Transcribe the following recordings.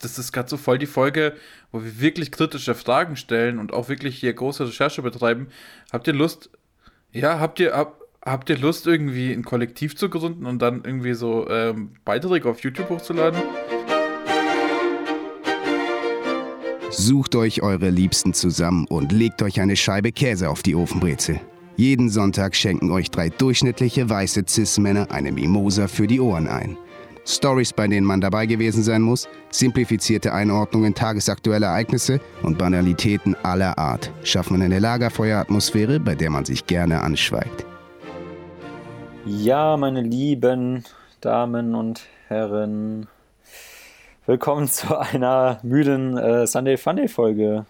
das ist gerade so voll die Folge, wo wir wirklich kritische Fragen stellen und auch wirklich hier große Recherche betreiben. Habt ihr Lust, ja, habt ihr, hab, habt ihr Lust, irgendwie ein Kollektiv zu gründen und dann irgendwie so ähm, Beiträge auf YouTube hochzuladen? Sucht euch eure Liebsten zusammen und legt euch eine Scheibe Käse auf die Ofenbrezel. Jeden Sonntag schenken euch drei durchschnittliche weiße Cis-Männer eine Mimosa für die Ohren ein. Stories, bei denen man dabei gewesen sein muss, simplifizierte Einordnungen tagesaktueller Ereignisse und Banalitäten aller Art schaffen eine Lagerfeueratmosphäre, bei der man sich gerne anschweigt. Ja, meine lieben Damen und Herren, willkommen zu einer müden äh, Sunday Funday Folge.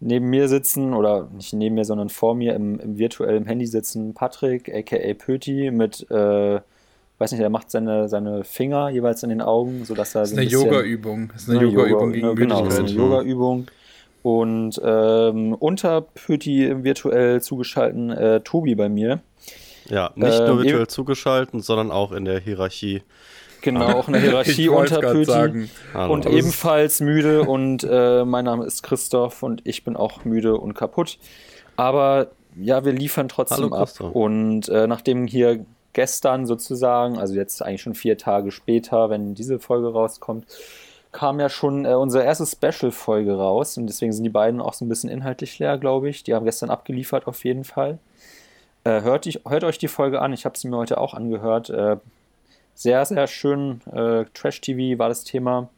Neben mir sitzen, oder nicht neben mir, sondern vor mir im, im virtuellen Handy sitzen Patrick, aka Pöti, mit äh, weiß nicht, er macht seine, seine Finger jeweils in den Augen, sodass er. Das ist eine Yoga-Übung. Das ist eine, eine Yoga-Übung gegen Yoga, Genau, das ist eine Yoga-Übung. Und ähm, unter Pöti virtuell zugeschalten äh, Tobi bei mir. Ja, nicht nur ähm, virtuell zugeschaltet, sondern auch in der Hierarchie. Genau, auch in der Hierarchie unter Pöti. Und ebenfalls müde. Und äh, mein Name ist Christoph und ich bin auch müde und kaputt. Aber ja, wir liefern trotzdem Hallo, ab. Und äh, nachdem hier gestern sozusagen, also jetzt eigentlich schon vier Tage später, wenn diese Folge rauskommt, kam ja schon äh, unsere erste Special-Folge raus und deswegen sind die beiden auch so ein bisschen inhaltlich leer, glaube ich. Die haben gestern abgeliefert auf jeden Fall. Äh, hört, ich, hört euch die Folge an, ich habe sie mir heute auch angehört. Äh, sehr, sehr schön. Äh, Trash-TV war das Thema.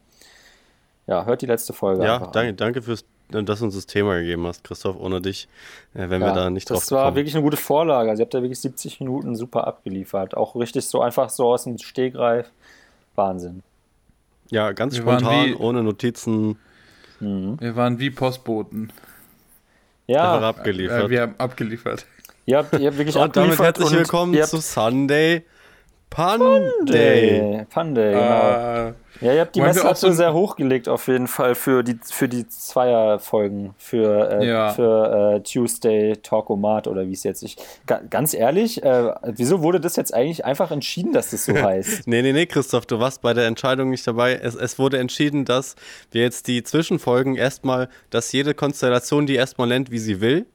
Ja, hört die letzte Folge. Ja, danke, danke fürs dass du uns das Thema gegeben hast, Christoph. Ohne dich äh, wären ja, wir da nicht drauf gekommen. Das war wirklich eine gute Vorlage. Also ihr habt da wirklich 70 Minuten super abgeliefert. Auch richtig so einfach so aus dem Stegreif. Wahnsinn. Ja, ganz wir spontan, wie, ohne Notizen. Mhm. Wir waren wie Postboten. Ja. Einfach abgeliefert. Äh, wir haben abgeliefert. Ihr habt, ihr habt wirklich und abgeliefert. damit herzlich willkommen zu Sunday Panday. Panday, genau. Uh, ja, ihr habt die Messlatte so sehr hochgelegt auf jeden Fall für die, für die Zweierfolgen, für, äh, ja. für äh, Tuesday Talkomat oder wie es jetzt ist. Ganz ehrlich, äh, wieso wurde das jetzt eigentlich einfach entschieden, dass das so heißt? nee, nee, nee, Christoph, du warst bei der Entscheidung nicht dabei. Es, es wurde entschieden, dass wir jetzt die Zwischenfolgen erstmal, dass jede Konstellation die erstmal nennt, wie sie will,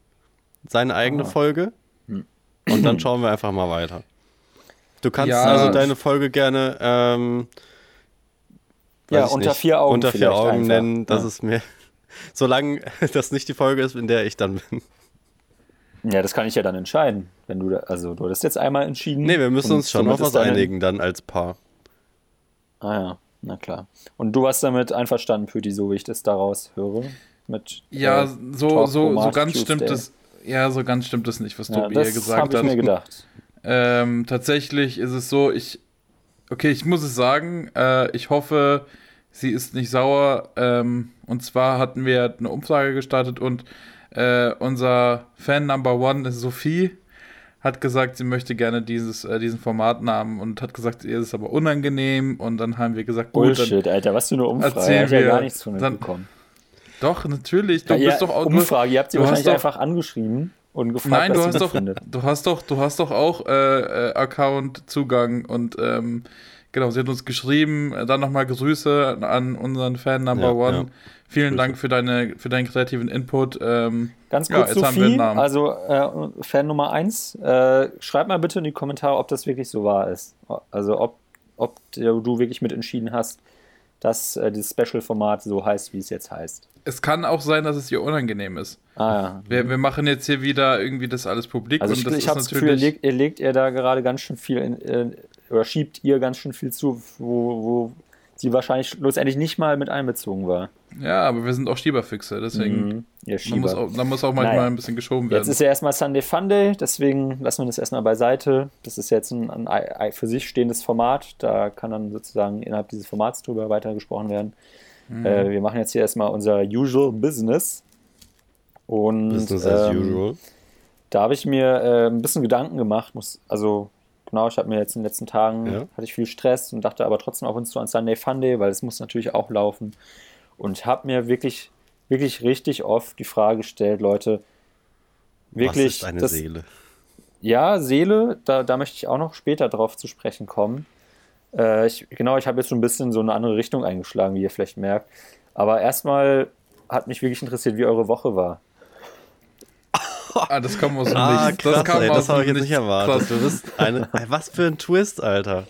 seine eigene ah. Folge. Hm. Und dann schauen wir einfach mal weiter. Du kannst ja. also deine Folge gerne ähm, ja, unter nicht, vier Augen, unter vier Augen einfach. nennen. Das ja. ist mir, solange das nicht die Folge ist, in der ich dann bin. Ja, das kann ich ja dann entscheiden. Wenn du da, also du hast jetzt einmal entschieden. Nee, wir müssen uns schon auf was einigen dann als Paar. Ah ja, na klar. Und du warst damit einverstanden, Püti, so wie ich das daraus höre. Mit, ja, äh, so, so, so ganz Tuesday. stimmt es. Ja, so ganz stimmt es nicht, was ja, Tobi hier gesagt hat. Das habe ich mir gedacht. Ähm, tatsächlich ist es so, ich, okay, ich muss es sagen, äh, ich hoffe, sie ist nicht sauer. Ähm, und zwar hatten wir eine Umfrage gestartet und äh, unser Fan Number One ist Sophie hat gesagt, sie möchte gerne dieses, äh, diesen Formatnamen und hat gesagt, ihr ist es aber unangenehm und dann haben wir gesagt, gut, Bullshit, Alter, was für eine Umfrage, ich ja gar nichts von dann, bekommen. Doch, natürlich, du ja, bist doch auch Umfrage, ihr habt sie wahrscheinlich einfach angeschrieben und gefragt, Nein, du hast doch, findet. du hast doch, du hast doch auch äh, äh, Account-Zugang und ähm, genau, sie hat uns geschrieben, äh, dann nochmal Grüße an unseren Fan Number ja, One. Ja. Vielen Grüße. Dank für, deine, für deinen kreativen Input. Ähm, Ganz kurz, ja, Sophie, also äh, Fan Nummer 1, äh, schreib mal bitte in die Kommentare, ob das wirklich so wahr ist. Also ob, ob du wirklich mitentschieden hast, dass äh, dieses Special-Format so heißt, wie es jetzt heißt es kann auch sein, dass es ihr unangenehm ist. Ah ja. Wir, wir machen jetzt hier wieder irgendwie das alles publik. Also ich, und das ich habe das Gefühl, ihr legt, ihr legt ihr da gerade ganz schön viel in, äh, oder schiebt ihr ganz schön viel zu, wo, wo sie wahrscheinlich schlussendlich nicht mal mit einbezogen war. Ja, aber wir sind auch Schieberfüchse, deswegen mhm, ja, Schieber. muss auch, da muss auch manchmal naja. ein bisschen geschoben werden. Jetzt ist ja erstmal Sunday Funday, deswegen lassen wir das erstmal beiseite. Das ist jetzt ein, ein für sich stehendes Format, da kann dann sozusagen innerhalb dieses Formats drüber weitergesprochen werden. Mhm. Äh, wir machen jetzt hier erstmal unser Usual Business. Und Business as ähm, usual. Da habe ich mir äh, ein bisschen Gedanken gemacht. Muss, also genau, ich habe mir jetzt in den letzten Tagen ja. hatte ich viel Stress und dachte aber trotzdem auf uns zu an Sunday Funday, weil es muss natürlich auch laufen. Und habe mir wirklich, wirklich richtig oft die Frage gestellt, Leute, wirklich. Was ist eine das, Seele? Ja, Seele, da, da möchte ich auch noch später drauf zu sprechen kommen. Äh, ich, genau, ich habe jetzt schon ein bisschen so eine andere Richtung eingeschlagen, wie ihr vielleicht merkt. Aber erstmal hat mich wirklich interessiert, wie eure Woche war. Ah, das kam aus dem ah, Nichts. Krass, das, ey, das habe ich jetzt nicht erwartet. Du bist eine, was für ein Twist, Alter.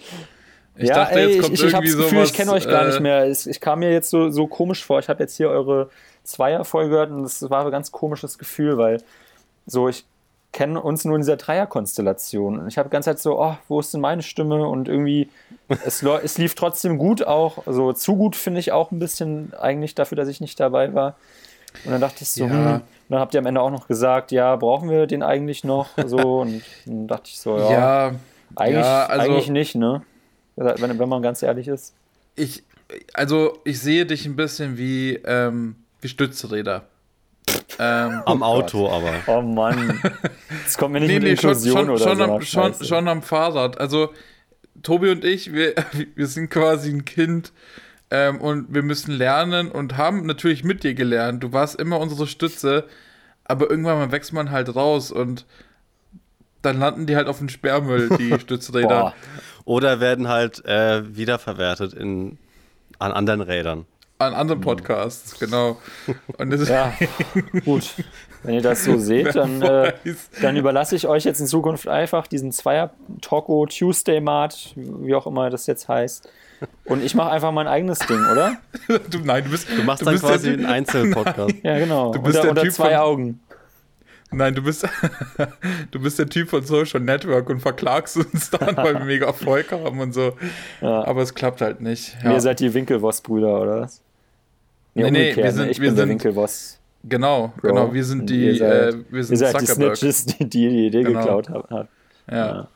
Ich ja, dachte, ey, jetzt kommt ich, ich, irgendwie ich Gefühl, ich kenne euch gar nicht äh, mehr. Ich, ich, kam mir jetzt so, so komisch vor. Ich habe jetzt hier eure Zweierfolge gehört und das war ein ganz komisches Gefühl, weil so ich kenne uns nur in dieser Dreierkonstellation. Und ich habe die ganze Zeit so, oh, wo ist denn meine Stimme? Und irgendwie, es, es lief trotzdem gut auch. Also zu gut finde ich auch ein bisschen eigentlich dafür, dass ich nicht dabei war. Und dann dachte ich so, ja. hm, dann habt ihr am Ende auch noch gesagt, ja, brauchen wir den eigentlich noch? So, und dann dachte ich so, ja, ja eigentlich, ja, also, eigentlich nicht, ne? Wenn, wenn man ganz ehrlich ist. Ich, also ich sehe dich ein bisschen wie, ähm, wie Stützräder. Ähm, am oh Auto aber. Oh Mann. Das kommt mir nicht nee, mit nee, Inklusion schon, oder schon, so am, schon, schon, am Fahrrad. Also Tobi und ich, wir, wir sind quasi ein Kind ähm, und wir müssen lernen und haben natürlich mit dir gelernt. Du warst immer unsere Stütze, aber irgendwann wächst man halt raus und dann landen die halt auf dem Sperrmüll, die Stützräder. Oder werden halt äh, wiederverwertet in, an anderen Rädern. An anderen Podcasts, genau. Und ja, gut. Wenn ihr das so seht, dann, äh, dann überlasse ich euch jetzt in Zukunft einfach diesen Zweier Talko Tuesday Mart, wie auch immer das jetzt heißt. Und ich mache einfach mein eigenes Ding, oder? du, nein, du bist. Du machst du dann quasi einen Einzelpodcast. ja, genau. Du bist unter, der typ zwei von, Augen. Nein, du bist, du bist der Typ von Social Network und verklagst uns dann, weil wir mega Erfolg haben und so. Ja. Aber es klappt halt nicht. Ja. Ihr seid die Winkelwoss-Brüder, oder was? Nee, nee, nee wir ne? sind, ich wir bin sind, der Winkelwoss. Genau, Bro. genau, wir sind die, seid, äh, wir sind ihr seid die Snitches, die die Idee genau. geklaut haben. Ja. ja.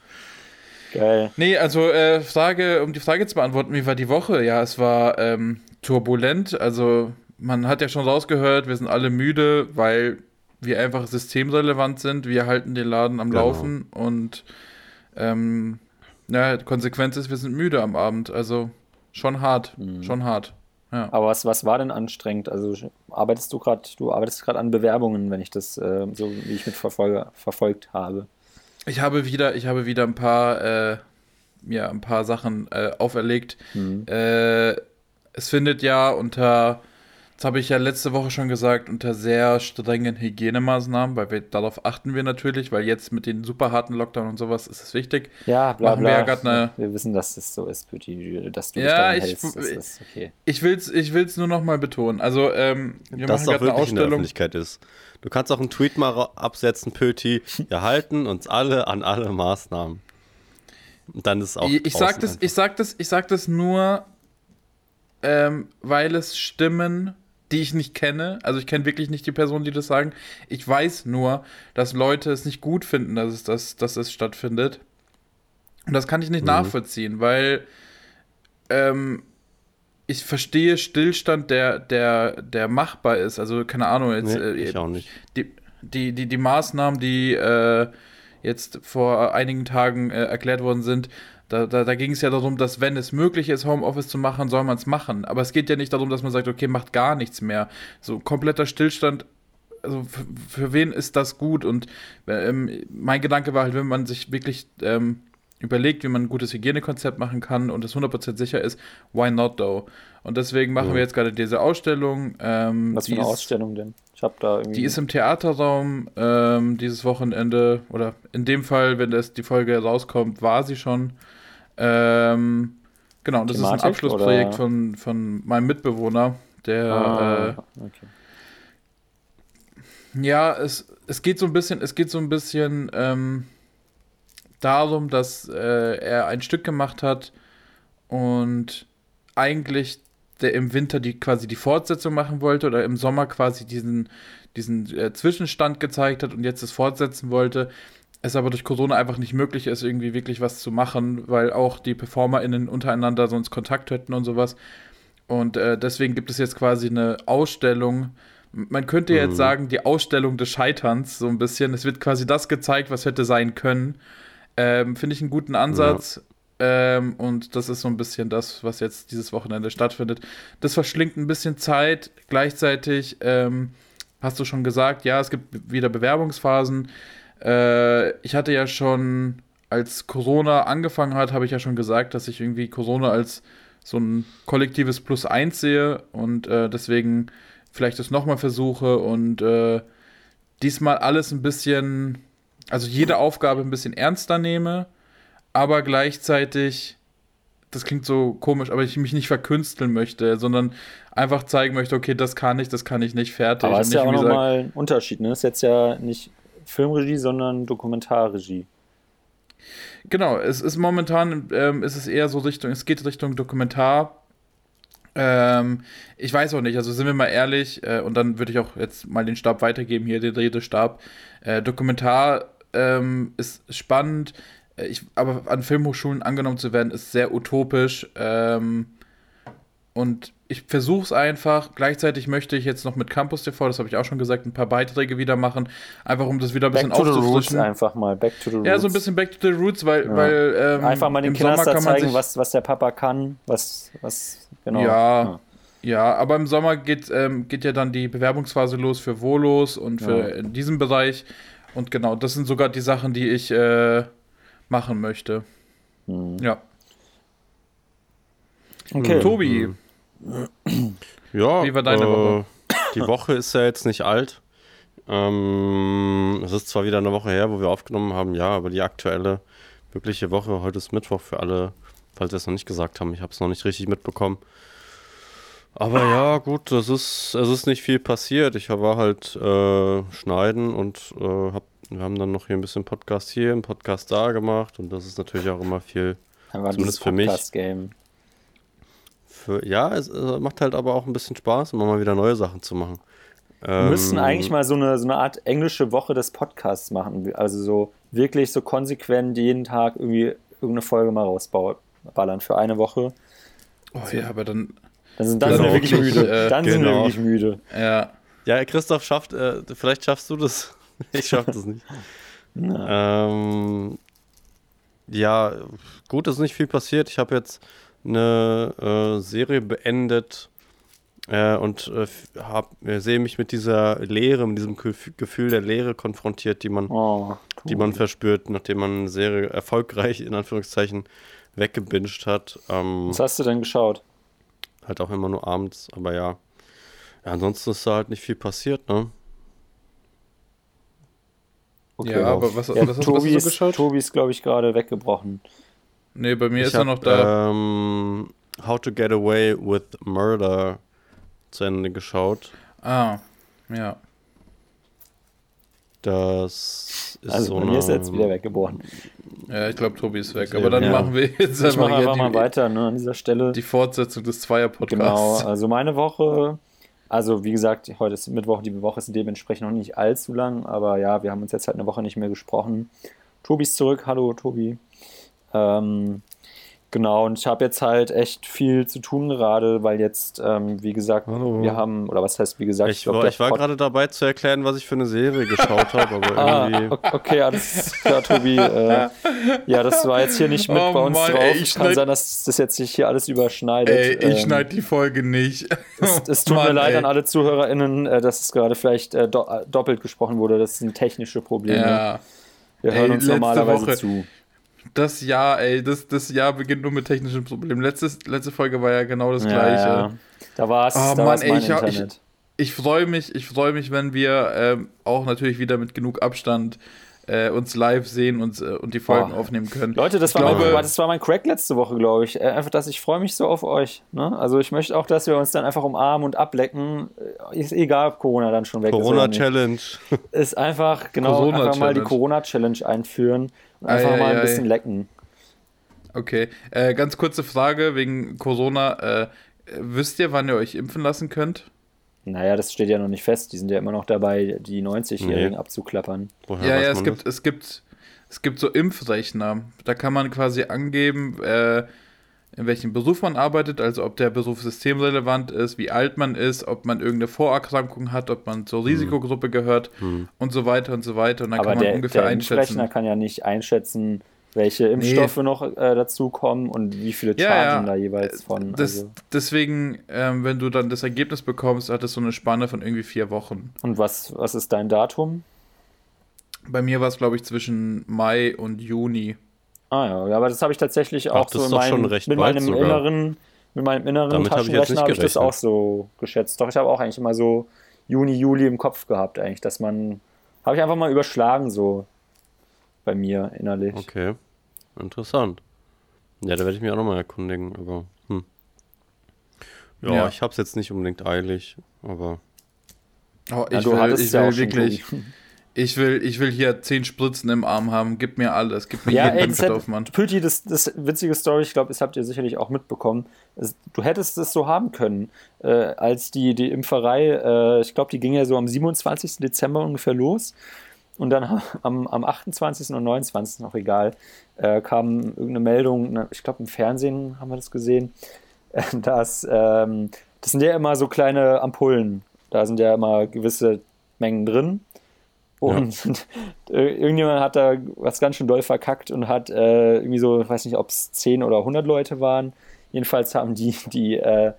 Geil. Nee, also äh, Frage, um die Frage zu beantworten, wie war die Woche? Ja, es war ähm, turbulent. Also man hat ja schon rausgehört, wir sind alle müde, weil wir einfach systemrelevant sind. Wir halten den Laden am genau. Laufen und ähm, ja, Konsequenz ist, wir sind müde am Abend. Also schon hart, mhm. schon hart. Ja. Aber was, was war denn anstrengend? Also arbeitest du gerade, du arbeitest gerade an Bewerbungen, wenn ich das äh, so wie ich mit verfolgt habe. Ich habe wieder, ich habe wieder ein paar, äh, ja, ein paar Sachen äh, auferlegt. Mhm. Äh, es findet ja unter das habe ich ja letzte Woche schon gesagt, unter sehr strengen Hygienemaßnahmen, weil wir darauf achten wir natürlich, weil jetzt mit den super harten Lockdown und sowas ist es wichtig. Ja, bla bla. Wir, eine, wir wissen, dass es so ist, Pütti, dass du ja, dich ich, hältst. Das ist okay. Ich will es ich will's nur noch mal betonen. Also, ähm, wir dass machen gerade eine Ausstellung. In der Öffentlichkeit ist. Du kannst auch einen Tweet mal absetzen, Pöti. Wir halten uns alle an alle Maßnahmen. Und dann ist es auch. Ich, ich sag das, ich sag das, ich sag das nur, ähm, weil es Stimmen die ich nicht kenne. Also ich kenne wirklich nicht die Personen, die das sagen. Ich weiß nur, dass Leute es nicht gut finden, dass es, das, dass es stattfindet. Und das kann ich nicht mhm. nachvollziehen, weil ähm, ich verstehe Stillstand, der, der, der machbar ist. Also keine Ahnung, jetzt, nee, ich äh, auch nicht. Die, die, die, die Maßnahmen, die äh, jetzt vor einigen Tagen äh, erklärt worden sind, da, da, da ging es ja darum, dass wenn es möglich ist, Homeoffice zu machen, soll man es machen. Aber es geht ja nicht darum, dass man sagt, okay, macht gar nichts mehr. So kompletter Stillstand also für, für, wen ist das gut? Und ähm, mein Gedanke war halt, wenn man sich wirklich ähm, überlegt, wie man ein gutes Hygienekonzept machen kann und es 100% sicher ist, why not though? Und deswegen machen ja. wir jetzt gerade diese Ausstellung. Ähm, Was für eine ist, Ausstellung denn? Ich habe da irgendwie. Die ist im Theaterraum ähm, dieses Wochenende oder in dem Fall, wenn das die Folge rauskommt, war sie schon. Ähm, genau, das Thematik, ist ein Abschlussprojekt von, von meinem Mitbewohner, der. Ah, äh, okay. Ja, es, es geht so ein bisschen, es geht so ein bisschen ähm, darum, dass äh, er ein Stück gemacht hat und eigentlich der im Winter die quasi die Fortsetzung machen wollte oder im Sommer quasi diesen, diesen äh, Zwischenstand gezeigt hat und jetzt es fortsetzen wollte es aber durch Corona einfach nicht möglich ist, irgendwie wirklich was zu machen, weil auch die PerformerInnen untereinander sonst Kontakt hätten und sowas. Und äh, deswegen gibt es jetzt quasi eine Ausstellung. Man könnte mhm. jetzt sagen, die Ausstellung des Scheiterns, so ein bisschen. Es wird quasi das gezeigt, was hätte sein können. Ähm, Finde ich einen guten Ansatz. Ja. Ähm, und das ist so ein bisschen das, was jetzt dieses Wochenende stattfindet. Das verschlingt ein bisschen Zeit. Gleichzeitig ähm, hast du schon gesagt, ja, es gibt wieder Bewerbungsphasen. Äh, ich hatte ja schon, als Corona angefangen hat, habe ich ja schon gesagt, dass ich irgendwie Corona als so ein kollektives Plus eins sehe und äh, deswegen vielleicht das nochmal versuche und äh, diesmal alles ein bisschen, also jede Aufgabe ein bisschen ernster nehme, aber gleichzeitig, das klingt so komisch, aber ich mich nicht verkünsteln möchte, sondern einfach zeigen möchte, okay, das kann ich, das kann ich nicht, fertig. Aber ist ja auch nochmal ein Unterschied, ne? Das ist jetzt ja nicht Filmregie, sondern Dokumentarregie. Genau, es ist momentan, ähm, ist es eher so Richtung, es geht Richtung Dokumentar. Ähm, ich weiß auch nicht, also sind wir mal ehrlich, äh, und dann würde ich auch jetzt mal den Stab weitergeben, hier den Redestab. Äh, Dokumentar ähm, ist spannend, äh, ich, aber an Filmhochschulen angenommen zu werden, ist sehr utopisch. Ähm, und ich versuche es einfach. Gleichzeitig möchte ich jetzt noch mit Campus TV, das habe ich auch schon gesagt, ein paar Beiträge wieder machen, einfach um das wieder ein bisschen back aufzufrischen. einfach mal, back to the roots. Ja, so ein bisschen back to the roots, weil, ja. weil ähm, einfach mal den Kindern zeigen, was, was der Papa kann, was, was genau. Ja, ja. ja aber im Sommer geht, ähm, geht ja dann die Bewerbungsphase los für Volos und für ja. in diesem Bereich. Und genau, das sind sogar die Sachen, die ich äh, machen möchte. Mhm. Ja. Okay. Tobi. Mhm. Ja. Wie war deine äh, Woche? Die Woche ist ja jetzt nicht alt. Ähm, es ist zwar wieder eine Woche her, wo wir aufgenommen haben, ja, aber die aktuelle wirkliche Woche, heute ist Mittwoch für alle, falls wir es noch nicht gesagt haben, ich habe es noch nicht richtig mitbekommen. Aber ja, gut, es ist, es ist nicht viel passiert. Ich war halt äh, schneiden und äh, hab, wir haben dann noch hier ein bisschen Podcast hier, ein Podcast da gemacht und das ist natürlich auch immer viel, zumindest für mich. Game für, ja, es äh, macht halt aber auch ein bisschen Spaß, immer mal wieder neue Sachen zu machen. Wir ähm, müssten eigentlich mal so eine, so eine Art englische Woche des Podcasts machen. Also so wirklich so konsequent jeden Tag irgendwie irgendeine Folge mal rausballern für eine Woche. Oh ja, aber dann. Dann sind, dann sind wir wirklich müde. Äh, dann genau. sind wir genau. wirklich müde. Ja. Ja, Christoph schafft, äh, vielleicht schaffst du das. ich schaff das nicht. ähm, ja, gut, ist nicht viel passiert. Ich habe jetzt eine äh, Serie beendet äh, und äh, hab, äh, sehe mich mit dieser Leere, mit diesem Gefühl der Leere konfrontiert, die man, oh, cool. die man verspürt, nachdem man eine Serie erfolgreich in Anführungszeichen weggebinged hat. Ähm, Was hast du denn geschaut? Halt auch immer nur abends, aber ja. ja ansonsten ist da halt nicht viel passiert, ne? Okay, ja, aber was, ja, was, Tobi, was hast du geschaut? Tobi ist, glaube ich, gerade weggebrochen. Nee, bei mir ich ist er noch da. Ähm, How to Get Away with Murder zu Ende geschaut. Ah, ja. Das ist also so bei mir ist er jetzt wieder weggebrochen. Ja, ich glaube, Tobi ist weg. Aber dann ja. machen wir jetzt ich mach einfach die, mal weiter ne, an dieser Stelle. Die Fortsetzung des Zweier-Podcasts. Genau, also meine Woche, also wie gesagt, heute ist Mittwoch, die Woche ist dementsprechend noch nicht allzu lang, aber ja, wir haben uns jetzt halt eine Woche nicht mehr gesprochen. Tobi ist zurück. Hallo, Tobi. Ähm, genau, und ich habe jetzt halt echt viel zu tun gerade, weil jetzt, ähm, wie gesagt, Hallo. wir haben, oder was heißt, wie gesagt, ich, ich, glaub, war, ich war gerade dabei zu erklären, was ich für eine Serie geschaut habe, aber ah, irgendwie. Okay, alles klar, Tobi. Äh, ja, das war jetzt hier nicht mit oh bei uns Mann, drauf. Ey, Kann sein, dass das jetzt sich hier alles überschneidet. Ey, ich ähm, schneide die Folge nicht. Es, es tut Mann, mir leid ey. an alle ZuhörerInnen, äh, dass es gerade vielleicht äh, do doppelt gesprochen wurde. Das sind technische Probleme. Ja. Wir hören ey, uns normalerweise Woche. zu. Das Jahr, ey, das, das Jahr beginnt nur mit technischen Problemen. Letztes, letzte Folge war ja genau das gleiche. Ja. Da war es. Oh, Mann, ey, ich, ich, ich freue mich, ich freue mich, wenn wir ähm, auch natürlich wieder mit genug Abstand äh, uns live sehen und, äh, und die Folgen oh. aufnehmen können. Leute, das war, glaube, mein, das war mein Crack letzte Woche, glaube ich. Äh, einfach, dass ich freue mich so auf euch. Ne? Also ich möchte auch, dass wir uns dann einfach umarmen und ablecken. Äh, ist egal, ob Corona dann schon weg Corona ist. Corona-Challenge. Ist einfach, genau, einfach mal die Corona-Challenge einführen. Einfach ei, mal ein ei, bisschen lecken. Okay, äh, ganz kurze Frage wegen Corona. Äh, wisst ihr, wann ihr euch impfen lassen könnt? Naja, das steht ja noch nicht fest. Die sind ja immer noch dabei, die 90-Jährigen nee. abzuklappern. Woher ja, ja, es gibt, es gibt, es gibt so Impfrechner. Da kann man quasi angeben, äh, in welchem Beruf man arbeitet, also ob der Beruf systemrelevant ist, wie alt man ist, ob man irgendeine Vorerkrankung hat, ob man zur hm. Risikogruppe gehört hm. und so weiter und so weiter. Und dann Aber kann man der, ungefähr der einschätzen. Der kann ja nicht einschätzen, welche Impfstoffe nee. noch äh, dazukommen und wie viele Chargen ja, ja. da jeweils von. Das, also. Deswegen, ähm, wenn du dann das Ergebnis bekommst, hat es so eine Spanne von irgendwie vier Wochen. Und was, was ist dein Datum? Bei mir war es, glaube ich, zwischen Mai und Juni. Ah ja, aber das habe ich tatsächlich auch Ach, so in meinem, mit meinem sogar. inneren, mit meinem inneren Damit Taschenrechner habe ich, hab ich das auch so geschätzt. Doch ich habe auch eigentlich immer so Juni, Juli im Kopf gehabt, eigentlich, dass man, habe ich einfach mal überschlagen so bei mir innerlich. Okay, interessant. Ja, da werde ich mich auch nochmal erkundigen, aber hm. Ja, ja. ich habe es jetzt nicht unbedingt eilig, aber. Oh, ich ja, will, ich will wirklich. Ich will, ich will hier zehn Spritzen im Arm haben. Gib mir alles. Gib mir ja, jeden Impfstoff, Mann. Püti, das, das witzige Story, ich glaube, das habt ihr sicherlich auch mitbekommen. du hättest es so haben können, äh, als die, die Impferei, äh, ich glaube, die ging ja so am 27. Dezember ungefähr los. Und dann am, am 28. und 29. noch egal, äh, kam irgendeine Meldung, ich glaube im Fernsehen haben wir das gesehen, dass ähm, das sind ja immer so kleine Ampullen. Da sind ja immer gewisse Mengen drin. Und ja. irgendjemand hat da was ganz schön doll verkackt und hat äh, irgendwie so, ich weiß nicht, ob es 10 oder 100 Leute waren. Jedenfalls haben die die äh,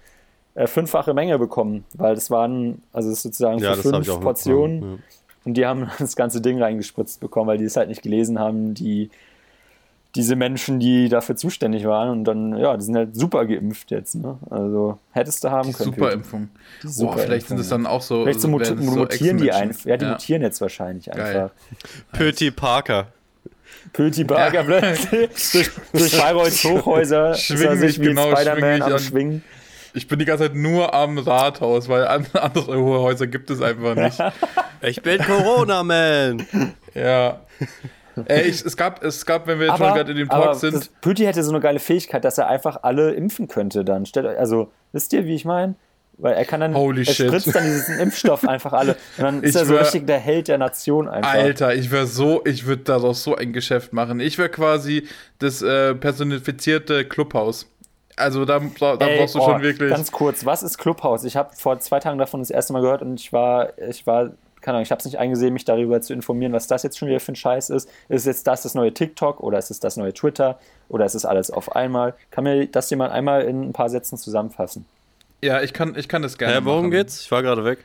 äh, fünffache Menge bekommen, weil das waren, also das sozusagen ja, für fünf Portionen. Ja. Und die haben das ganze Ding reingespritzt bekommen, weil die es halt nicht gelesen haben, die diese Menschen, die dafür zuständig waren und dann, ja, die sind halt super geimpft jetzt, ne? Also hättest du haben die können. Superimpfung. Die Super Boah, vielleicht sind es dann auch so. Vielleicht so mut mutieren so die einfach. Ja, die ja. mutieren jetzt wahrscheinlich einfach. Pöti Parker. Pöti Parker plötzlich durch, durch Bayreuthes Hochhäuser schwingen sich wie genau, Spider-Man am Schwingen. Ich bin die ganze Zeit nur am Rathaus, weil andere Hochhäuser gibt es einfach nicht. ich bin Corona-Man. Ja. Ey, ich, es, gab, es gab, wenn wir jetzt schon gerade in dem Talk sind. Püti hätte so eine geile Fähigkeit, dass er einfach alle impfen könnte dann. Stellt, also, wisst ihr, wie ich meine? Weil er kann dann, Holy er shit. spritzt dann diesen Impfstoff einfach alle. Und dann ist ich er so wär, richtig der Held der Nation einfach. Alter, ich wäre so, ich würde daraus so ein Geschäft machen. Ich wäre quasi das äh, personifizierte Clubhaus. Also da, da Ey, brauchst du oh, schon wirklich. Ganz kurz, was ist Clubhaus? Ich habe vor zwei Tagen davon das erste Mal gehört und ich war, ich war keine Ahnung, ich habe es nicht eingesehen, mich darüber zu informieren, was das jetzt schon wieder für ein Scheiß ist. Ist jetzt das das neue TikTok oder ist es das neue Twitter oder ist es alles auf einmal? Kann mir das jemand einmal in ein paar Sätzen zusammenfassen? Ja, ich kann, ich kann das gerne. Hä, worum machen. geht's? Ich war gerade weg.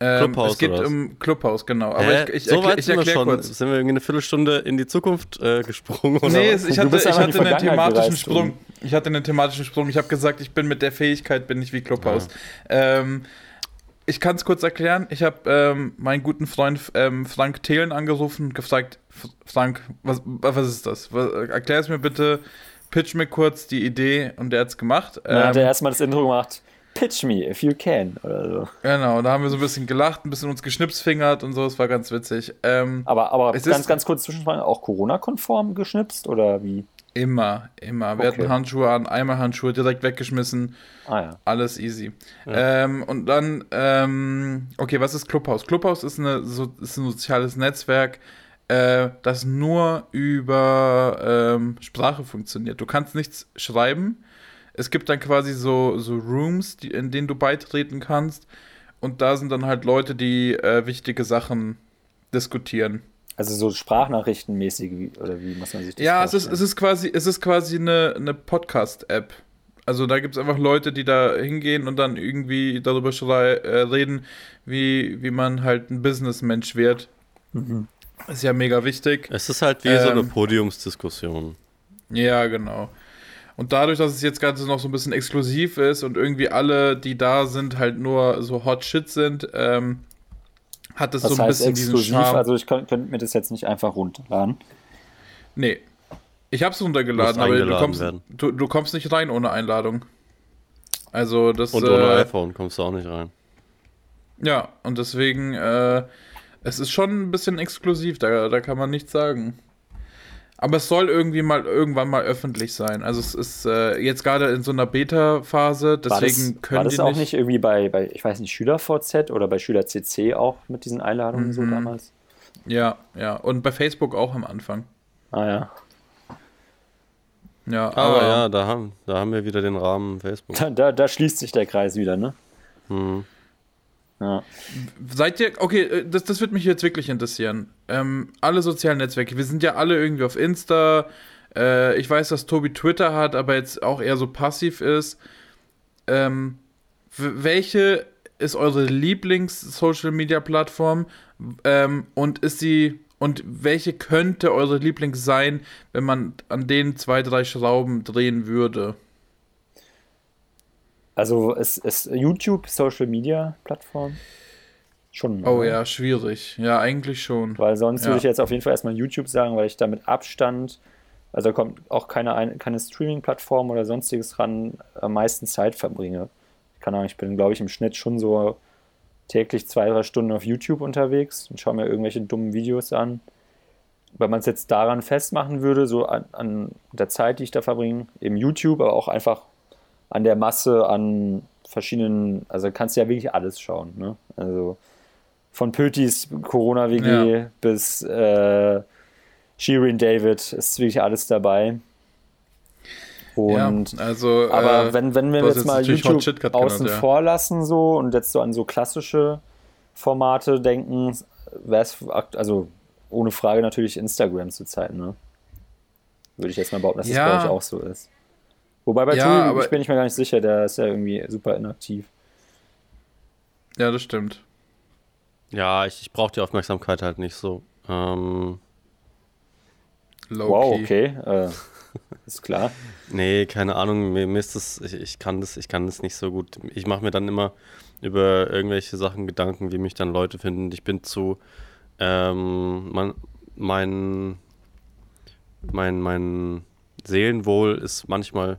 Ähm, Clubhouse. Es geht um Clubhouse, genau. Aber Hä? ich, ich, so weit ich erkläre kurz. Sind wir irgendwie eine Viertelstunde in die Zukunft äh, gesprungen? Oder nee, ich hatte, ich hatte einen thematischen Sprung. Ich hatte einen thematischen Sprung. Ich habe gesagt, ich bin mit der Fähigkeit, bin ich wie Clubhouse. Ja. Ähm, ich kann es kurz erklären. Ich habe ähm, meinen guten Freund ähm, Frank Thelen angerufen und gefragt, Frank, was, was ist das? erklär es mir bitte, pitch mir kurz die Idee und der hat es gemacht. Ähm, hat er erstmal das Intro gemacht. Pitch me if you can oder so. Genau, da haben wir so ein bisschen gelacht, ein bisschen uns geschnipsfingert und so, es war ganz witzig. Ähm, aber aber ganz, ganz kurz Zwischenfrage, auch Corona-konform geschnipst oder wie? Immer, immer. Wir okay. hatten Handschuhe an, einmal Handschuhe direkt weggeschmissen. Ah, ja. Alles easy. Ja. Ähm, und dann, ähm, okay, was ist Clubhouse? Clubhouse ist, eine, so, ist ein soziales Netzwerk, äh, das nur über ähm, Sprache funktioniert. Du kannst nichts schreiben. Es gibt dann quasi so, so Rooms, die, in denen du beitreten kannst. Und da sind dann halt Leute, die äh, wichtige Sachen diskutieren. Also so Sprachnachrichtenmäßig, oder wie muss man sich das Ja, es ist, es ist quasi, es ist quasi eine, eine Podcast-App. Also da gibt es einfach Leute, die da hingehen und dann irgendwie darüber äh, reden, wie, wie man halt ein Businessmensch wird. Mhm. Ist ja mega wichtig. Es ist halt wie ähm, so eine ähm, Podiumsdiskussion. Ja, genau. Und dadurch, dass es jetzt gerade noch so ein bisschen exklusiv ist und irgendwie alle, die da sind, halt nur so Hot Shit sind, ähm, hat es so ein bisschen exklusiv? diesen Charme. Also ich könnte mir das jetzt nicht einfach runterladen. Nee. Ich habe es runtergeladen, aber du kommst, du, du, kommst nicht rein ohne Einladung. Also das. Und ohne äh, iPhone kommst du auch nicht rein. Ja, und deswegen, äh, es ist schon ein bisschen exklusiv, da, da kann man nichts sagen. Aber es soll irgendwie mal irgendwann mal öffentlich sein. Also es ist äh, jetzt gerade in so einer Beta-Phase, deswegen war das, können war das die auch nicht irgendwie bei, bei, ich weiß nicht, SchülerVZ oder bei SchülerCC auch mit diesen Einladungen mhm. so damals? Ja, ja. Und bei Facebook auch am Anfang. Ah ja. Ja, aber, aber ja, da haben, da haben wir wieder den Rahmen Facebook. Da, da, da schließt sich der Kreis wieder, ne? Mhm. Ja. Seid ihr, okay, äh, das, das wird mich jetzt wirklich interessieren. Ähm, alle sozialen Netzwerke, wir sind ja alle irgendwie auf Insta. Äh, ich weiß, dass Tobi Twitter hat, aber jetzt auch eher so passiv ist. Ähm, welche ist eure Lieblings-Social-Media-Plattform? Ähm, und ist sie Und welche könnte eure Liebling sein, wenn man an den zwei, drei Schrauben drehen würde? Also ist, ist YouTube Social Media Plattform? Schon. Oh ja, schwierig. Ja, eigentlich schon. Weil sonst ja. würde ich jetzt auf jeden Fall erstmal YouTube sagen, weil ich da mit Abstand, also da kommt auch keine, keine Streaming-Plattform oder sonstiges ran, am meisten Zeit verbringe. Keine Ahnung, ich bin, glaube ich, im Schnitt schon so täglich zwei, drei Stunden auf YouTube unterwegs und schaue mir irgendwelche dummen Videos an. Wenn man es jetzt daran festmachen würde, so an, an der Zeit, die ich da verbringe, eben YouTube, aber auch einfach an der Masse an verschiedenen, also kannst du ja wirklich alles schauen. Ne? Also von Pötis Corona-WG ja. bis äh, Shirin David ist wirklich alles dabei. Und, ja, also, aber äh, wenn, wenn wir jetzt mal YouTube außen genannt, ja. vor lassen so und jetzt so an so klassische Formate denken, wäre es also ohne Frage natürlich Instagram zur Zeit, ne? Würde ich jetzt mal behaupten, dass ja. das bei euch auch so ist. Wobei bei ja, Tool, ich bin ich mir gar nicht sicher, der ist ja irgendwie super inaktiv. Ja, das stimmt. Ja, ich, ich brauche die Aufmerksamkeit halt nicht so. Ähm, wow, okay. Äh, ist klar. nee, keine Ahnung, mir, mir ist das ich, ich, kann das, ich kann das nicht so gut. Ich mache mir dann immer über irgendwelche Sachen Gedanken, wie mich dann Leute finden. Ich bin zu ähm, mein, mein, mein, mein Seelenwohl ist manchmal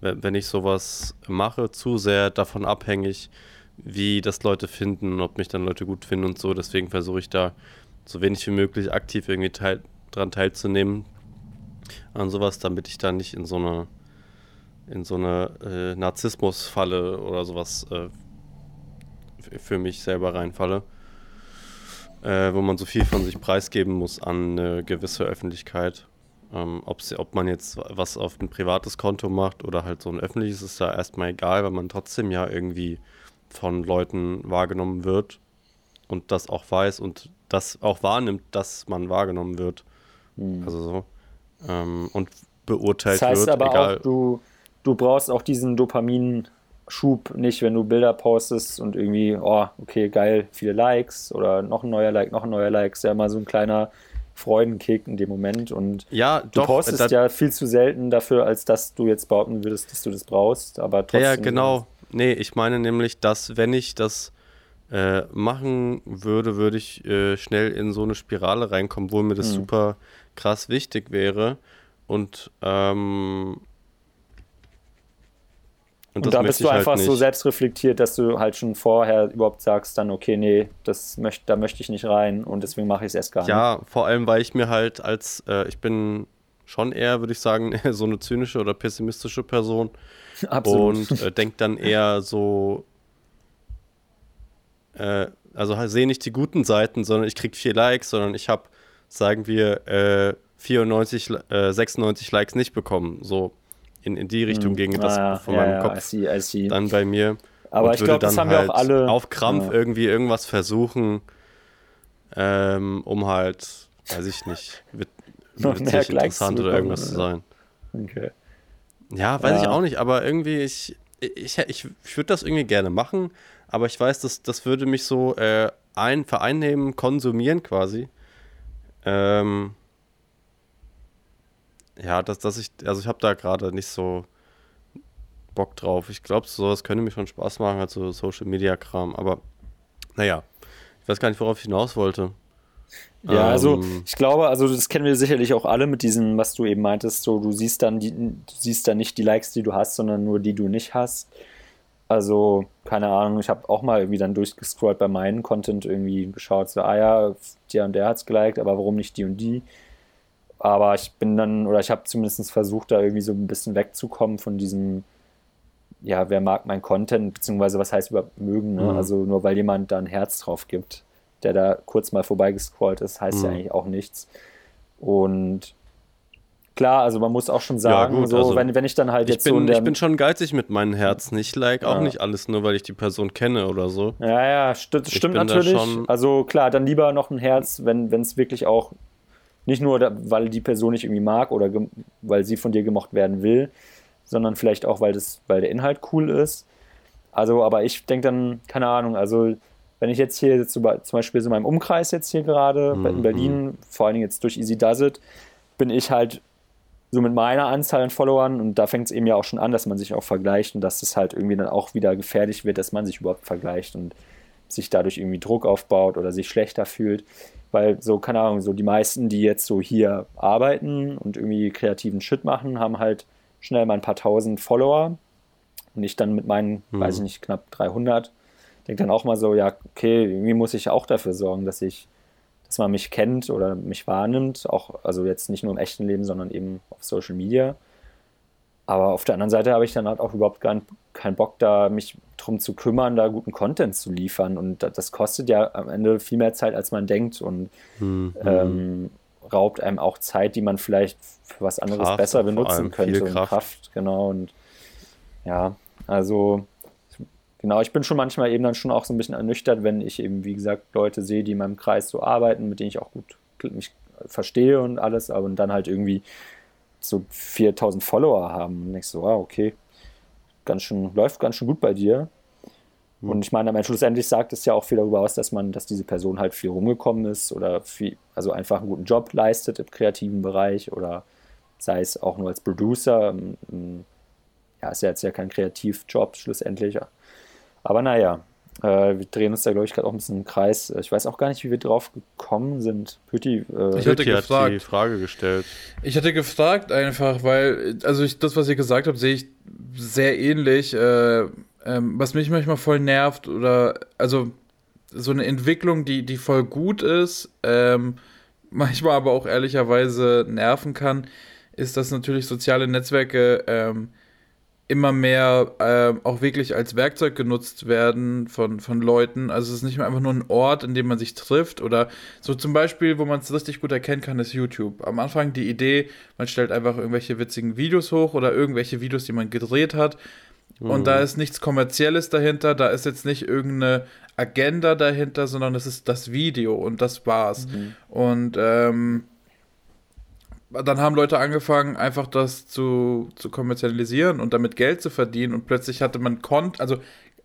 wenn ich sowas mache, zu sehr davon abhängig, wie das Leute finden, ob mich dann Leute gut finden und so. Deswegen versuche ich da so wenig wie möglich aktiv irgendwie teil, dran teilzunehmen an sowas, damit ich da nicht in so eine in so eine äh, Narzissmusfalle oder sowas äh, für mich selber reinfalle, äh, wo man so viel von sich preisgeben muss an eine gewisse Öffentlichkeit. Ähm, ob man jetzt was auf ein privates Konto macht oder halt so ein öffentliches, ist da erstmal egal, weil man trotzdem ja irgendwie von Leuten wahrgenommen wird und das auch weiß und das auch wahrnimmt, dass man wahrgenommen wird. Mhm. Also so. Ähm, und beurteilt das heißt wird. aber egal. auch, du, du brauchst auch diesen Dopaminschub nicht, wenn du Bilder postest und irgendwie, oh, okay, geil, viele Likes oder noch ein neuer Like, noch ein neuer Like, ist ja immer so ein kleiner Freudenkick in dem Moment. Und ja, du doch, postest ja viel zu selten dafür, als dass du jetzt behaupten würdest, dass du das brauchst. Aber trotzdem. Ja, genau. Nee, ich meine nämlich, dass wenn ich das äh, machen würde, würde ich äh, schnell in so eine Spirale reinkommen, wo mir das mhm. super krass wichtig wäre. Und ähm, und, und da bist du halt einfach halt so selbstreflektiert, dass du halt schon vorher überhaupt sagst, dann, okay, nee, das möcht, da möchte ich nicht rein und deswegen mache ich es erst gar ja, nicht. Ja, vor allem, weil ich mir halt als, äh, ich bin schon eher, würde ich sagen, so eine zynische oder pessimistische Person. Absolut. Und äh, denke dann eher so, äh, also halt, sehe nicht die guten Seiten, sondern ich kriege vier Likes, sondern ich habe, sagen wir, 94, äh, 96 äh, Likes nicht bekommen. So in, in die Richtung hm. ginge das ah, von ja, meinem ja, Kopf I see, I see. dann bei mir. Aber ich glaube, das haben halt wir auch halt alle. Auf Krampf ja. irgendwie irgendwas versuchen, ähm, um halt, weiß ich nicht, wit witzig, interessant oder irgendwas zu sein. Okay. Ja, weiß ich auch nicht, aber irgendwie, ich, ich, ich, ich würde das irgendwie gerne machen, aber ich weiß, dass das würde mich so äh, ein, vereinnehmen, konsumieren quasi. Ähm, ja, dass, dass ich, also ich habe da gerade nicht so Bock drauf. Ich glaube, sowas könnte mir schon Spaß machen, also Social Media Kram, aber naja, ich weiß gar nicht, worauf ich hinaus wollte. Ja, also ähm, also ich glaube, also das kennen wir sicherlich auch alle mit diesem, was du eben meintest, so du siehst dann die, du siehst dann nicht die Likes, die du hast, sondern nur die du nicht hast. Also, keine Ahnung, ich habe auch mal irgendwie dann durchgescrollt bei meinem Content irgendwie geschaut, so, ah ja, der und der hat's geliked, aber warum nicht die und die? Aber ich bin dann, oder ich habe zumindest versucht, da irgendwie so ein bisschen wegzukommen von diesem, ja, wer mag mein Content, beziehungsweise was heißt überhaupt mögen, ne? Mhm. Also nur weil jemand da ein Herz drauf gibt, der da kurz mal vorbeigescrollt ist, heißt mhm. ja eigentlich auch nichts. Und klar, also man muss auch schon sagen, ja, gut, so, also wenn, wenn ich dann halt jetzt bin, so Ich bin schon geizig mit meinen Herzen. Ich like ja. auch nicht alles nur, weil ich die Person kenne oder so. Ja, ja, st stimmt natürlich. Also klar, dann lieber noch ein Herz, wenn es wirklich auch nicht nur, weil die Person nicht irgendwie mag oder weil sie von dir gemocht werden will, sondern vielleicht auch, weil, das, weil der Inhalt cool ist. Also, aber ich denke dann, keine Ahnung, also wenn ich jetzt hier zum Beispiel so in meinem Umkreis jetzt hier gerade mhm. in Berlin, vor allen Dingen jetzt durch Easy Does It, bin ich halt so mit meiner Anzahl an Followern und da fängt es eben ja auch schon an, dass man sich auch vergleicht und dass es halt irgendwie dann auch wieder gefährlich wird, dass man sich überhaupt vergleicht und sich dadurch irgendwie Druck aufbaut oder sich schlechter fühlt. Weil so, keine Ahnung, so die meisten, die jetzt so hier arbeiten und irgendwie kreativen Shit machen, haben halt schnell mal ein paar tausend Follower. Und ich dann mit meinen, mhm. weiß ich nicht, knapp 300, denke dann auch mal so, ja, okay, irgendwie muss ich auch dafür sorgen, dass ich, dass man mich kennt oder mich wahrnimmt. Auch, also jetzt nicht nur im echten Leben, sondern eben auf Social Media. Aber auf der anderen Seite habe ich dann halt auch überhaupt keinen kein Bock, da mich drum zu kümmern, da guten Content zu liefern. Und das kostet ja am Ende viel mehr Zeit, als man denkt und mhm. ähm, raubt einem auch Zeit, die man vielleicht für was anderes Kraft, besser benutzen könnte. Und Kraft. Kraft, genau. Und ja, also genau, ich bin schon manchmal eben dann schon auch so ein bisschen ernüchtert, wenn ich eben, wie gesagt, Leute sehe, die in meinem Kreis so arbeiten, mit denen ich auch gut mich verstehe und alles, aber dann halt irgendwie so 4000 Follower haben. Und ich so, wow, okay, ganz schön, läuft ganz schön gut bei dir. Mhm. Und ich meine, am Ende schlussendlich sagt es ja auch viel darüber aus, dass man, dass diese Person halt viel rumgekommen ist oder viel, also einfach einen guten Job leistet im kreativen Bereich oder sei es auch nur als Producer. Ja, ist ja jetzt ja kein Kreativjob schlussendlich. Aber naja, äh, wir drehen uns da, glaube ich, gerade auch ein bisschen im Kreis. Ich weiß auch gar nicht, wie wir drauf gekommen sind. Pütti, äh, ich hatte gefragt. die Frage gestellt. Ich hatte gefragt einfach, weil, also ich, das, was ihr gesagt habt, sehe ich sehr ähnlich. Äh, ähm, was mich manchmal voll nervt oder, also so eine Entwicklung, die, die voll gut ist, ähm, manchmal aber auch ehrlicherweise nerven kann, ist, dass natürlich soziale Netzwerke ähm, immer mehr äh, auch wirklich als Werkzeug genutzt werden von, von Leuten. Also es ist nicht mehr einfach nur ein Ort, in dem man sich trifft oder so zum Beispiel, wo man es richtig gut erkennen kann, ist YouTube. Am Anfang die Idee, man stellt einfach irgendwelche witzigen Videos hoch oder irgendwelche Videos, die man gedreht hat. Mhm. Und da mhm. ist nichts Kommerzielles dahinter, da ist jetzt nicht irgendeine Agenda dahinter, sondern es ist das Video und das war's. Mhm. Und ähm, dann haben Leute angefangen, einfach das zu, zu kommerzialisieren und damit Geld zu verdienen und plötzlich hatte man Content, also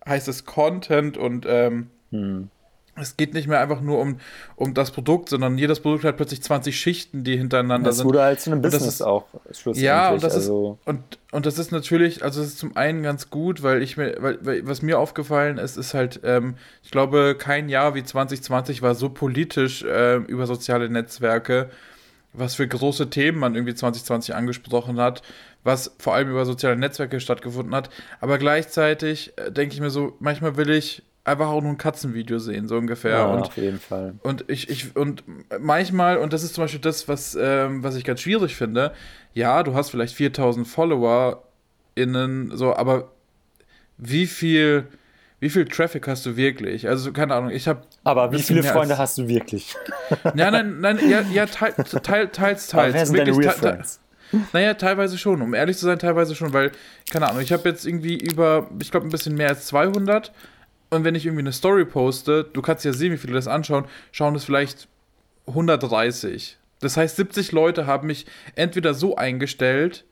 heißt es Content und ähm, hm. es geht nicht mehr einfach nur um, um das Produkt, sondern jedes Produkt hat plötzlich 20 Schichten, die hintereinander das sind. Das wurde halt zu einem Business ist, auch schlussendlich. Ja, und das, also ist, und, und das ist natürlich, also das ist zum einen ganz gut, weil ich mir, weil, weil was mir aufgefallen ist, ist halt, ähm, ich glaube, kein Jahr wie 2020 war so politisch äh, über soziale Netzwerke was für große Themen man irgendwie 2020 angesprochen hat, was vor allem über soziale Netzwerke stattgefunden hat. Aber gleichzeitig äh, denke ich mir so, manchmal will ich einfach auch nur ein Katzenvideo sehen, so ungefähr. Ja, und, auf jeden Fall. Und ich, ich, und manchmal, und das ist zum Beispiel das, was, ähm, was ich ganz schwierig finde, ja, du hast vielleicht 4000 FollowerInnen, so, aber wie viel wie viel Traffic hast du wirklich? Also, keine Ahnung, ich habe. Aber wie viele Freunde hast du wirklich? Ja, nein, nein, ja, ja teil, teil, teils, teils. Aber wer sind wirklich, deine Real Friends? Naja, teilweise schon, um ehrlich zu sein, teilweise schon, weil, keine Ahnung, ich habe jetzt irgendwie über, ich glaube, ein bisschen mehr als 200 und wenn ich irgendwie eine Story poste, du kannst ja sehen, wie viele das anschauen, schauen es vielleicht 130. Das heißt, 70 Leute haben mich entweder so eingestellt,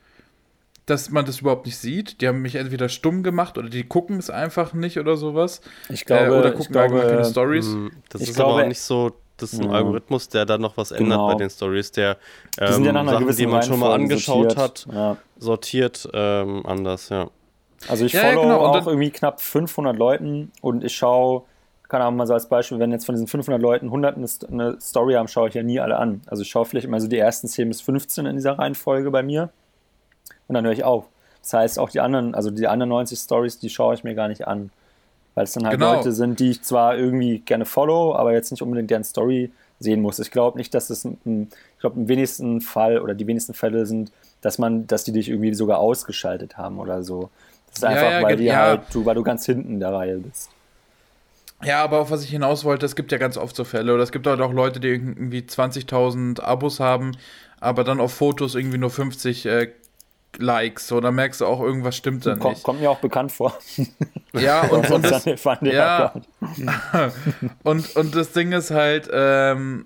dass man das überhaupt nicht sieht. Die haben mich entweder stumm gemacht oder die gucken es einfach nicht oder sowas. Ich glaube, äh, oder gucken glaube, keine Stories. Hm, das ist glaube, aber auch nicht so, das ist ein ja. Algorithmus, der da noch was ändert genau. bei den Stories, der ähm, die Sachen, die man schon mal angeschaut sortiert. hat, ja. sortiert ähm, anders, ja. Also ich ja, follow genau. auch irgendwie knapp 500 Leuten und ich schaue, keine Ahnung, mal so als Beispiel, wenn jetzt von diesen 500 Leuten 100 eine Story haben, schaue ich ja nie alle an. Also ich schaue vielleicht immer so die ersten 10 bis 15 in dieser Reihenfolge bei mir und dann höre ich auf. Das heißt, auch die anderen, also die anderen 90 Stories, die schaue ich mir gar nicht an. Weil es dann halt genau. Leute sind, die ich zwar irgendwie gerne follow, aber jetzt nicht unbedingt deren Story sehen muss. Ich glaube nicht, dass das, ein, ich glaube, im wenigsten Fall oder die wenigsten Fälle sind, dass man, dass die dich irgendwie sogar ausgeschaltet haben oder so. Das ist einfach, ja, ja, weil, die ja. halt, du, weil du ganz hinten in der Reihe bist. Ja, aber auf was ich hinaus wollte, es gibt ja ganz oft so Fälle, oder es gibt halt auch Leute, die irgendwie 20.000 Abos haben, aber dann auf Fotos irgendwie nur 50 äh, Likes, so, da merkst du auch, irgendwas stimmt da nicht. Kommt mir auch bekannt vor. Ja, und, und, das, ja, und, und das Ding ist halt, ähm,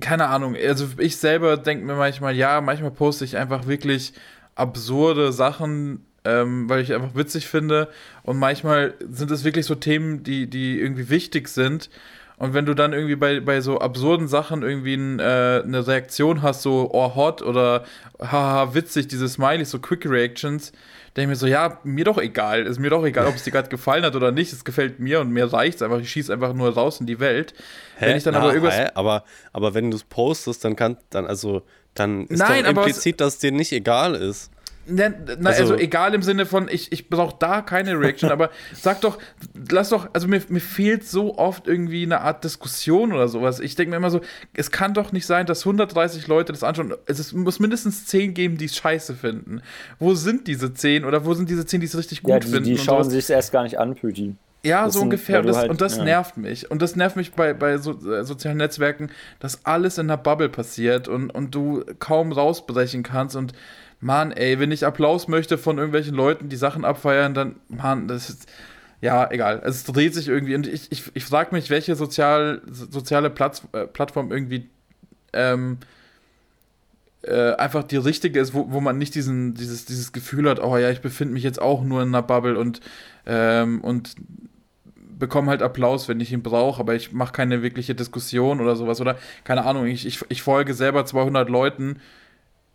keine Ahnung, also ich selber denke mir manchmal, ja, manchmal poste ich einfach wirklich absurde Sachen, ähm, weil ich einfach witzig finde. Und manchmal sind es wirklich so Themen, die, die irgendwie wichtig sind. Und wenn du dann irgendwie bei, bei so absurden Sachen irgendwie ein, äh, eine Reaktion hast, so oh hot oder haha witzig, diese Smileys, so Quick Reactions, denke ich mir so, ja, mir doch egal. Ist mir doch egal, ob es dir gerade gefallen hat oder nicht. Es gefällt mir und mir reicht es einfach. Ich schieße einfach nur raus in die Welt. Hä? Wenn ich dann Na, aber irgendwas. Hä? Aber, aber wenn du es postest, dann kann, dann, also, dann ist Nein, doch implizit, dass es dir nicht egal ist. Ne, na, also, also, egal im Sinne von, ich, ich brauche da keine Reaction, aber sag doch, lass doch, also mir, mir fehlt so oft irgendwie eine Art Diskussion oder sowas. Ich denke mir immer so, es kann doch nicht sein, dass 130 Leute das anschauen. Es muss mindestens 10 geben, die es scheiße finden. Wo sind diese 10 oder wo sind diese 10, die es richtig gut ja, die, finden? Die schauen sich erst gar nicht an, Püti. Ja, das so sind, ungefähr. Und das, halt, und das ja. nervt mich. Und das nervt mich bei, bei so, äh, sozialen Netzwerken, dass alles in einer Bubble passiert und, und du kaum rausbrechen kannst und Mann, ey, wenn ich Applaus möchte von irgendwelchen Leuten, die Sachen abfeiern, dann, Mann, das ist, ja, egal. Es dreht sich irgendwie. Und ich, ich, ich frage mich, welche sozial, soziale Platz, äh, Plattform irgendwie ähm, äh, einfach die richtige ist, wo, wo man nicht diesen, dieses, dieses Gefühl hat, oh ja, ich befinde mich jetzt auch nur in einer Bubble und, ähm, und bekomme halt Applaus, wenn ich ihn brauche, aber ich mache keine wirkliche Diskussion oder sowas. Oder keine Ahnung, ich, ich, ich folge selber 200 Leuten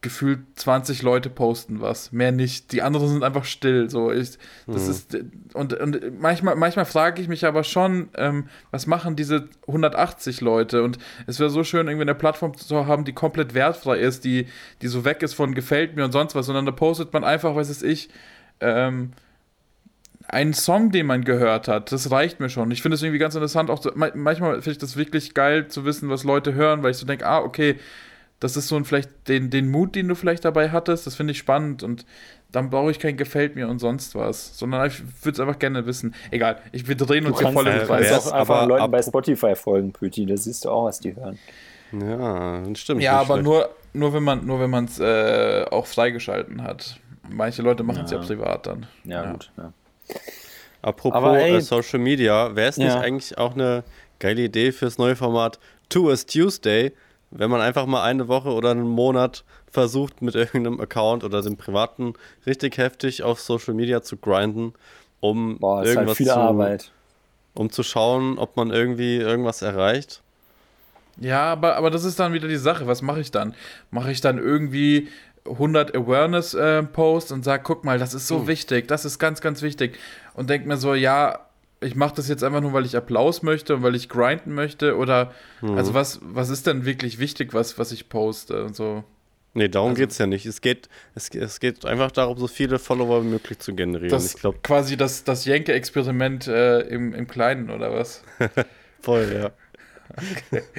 gefühlt 20 Leute posten was, mehr nicht. Die anderen sind einfach still. So, ich, das mhm. ist und, und manchmal, manchmal frage ich mich aber schon, ähm, was machen diese 180 Leute? Und es wäre so schön, irgendwie eine Plattform zu haben, die komplett wertfrei ist, die, die so weg ist von gefällt mir und sonst was, sondern da postet man einfach, weiß es ich, ähm, einen Song, den man gehört hat, das reicht mir schon. Ich finde es irgendwie ganz interessant, auch so, manchmal finde ich das wirklich geil zu wissen, was Leute hören, weil ich so denke, ah, okay, das ist so ein vielleicht den, den Mut, den du vielleicht dabei hattest, das finde ich spannend und dann brauche ich kein Gefällt mir und sonst was, sondern ich würde es einfach gerne wissen. Egal, ich, wir drehen uns hier voll im Kreis. Du kannst auch einfach Leuten bei Spotify folgen, Püti, da siehst du auch, was die hören. Ja, stimmt. Ja, aber nur, nur wenn man nur wenn man es äh, auch freigeschalten hat. Manche Leute machen es ja. ja. privat dann. Ja, ja. gut. Ja. Apropos ey, äh, Social Media, wäre es nicht eigentlich auch eine geile Idee fürs neue Format To Us Tuesday? Wenn man einfach mal eine Woche oder einen Monat versucht, mit irgendeinem Account oder dem privaten richtig heftig auf Social Media zu grinden, um Boah, halt irgendwas halt zu, Arbeit. um zu schauen, ob man irgendwie irgendwas erreicht. Ja, aber, aber das ist dann wieder die Sache. Was mache ich dann? Mache ich dann irgendwie 100 Awareness-Posts äh, und sage, guck mal, das ist so hm. wichtig, das ist ganz, ganz wichtig. Und denke mir so, ja, ich mache das jetzt einfach nur, weil ich Applaus möchte und weil ich grinden möchte? Oder, mhm. also was, was ist denn wirklich wichtig, was, was ich poste und so? Nee, darum also, geht es ja nicht. Es geht, es, es geht einfach darum, so viele Follower wie möglich zu generieren. Das, ich glaub, quasi das, das Jenke-Experiment äh, im, im Kleinen, oder was? Voll, ja. Okay.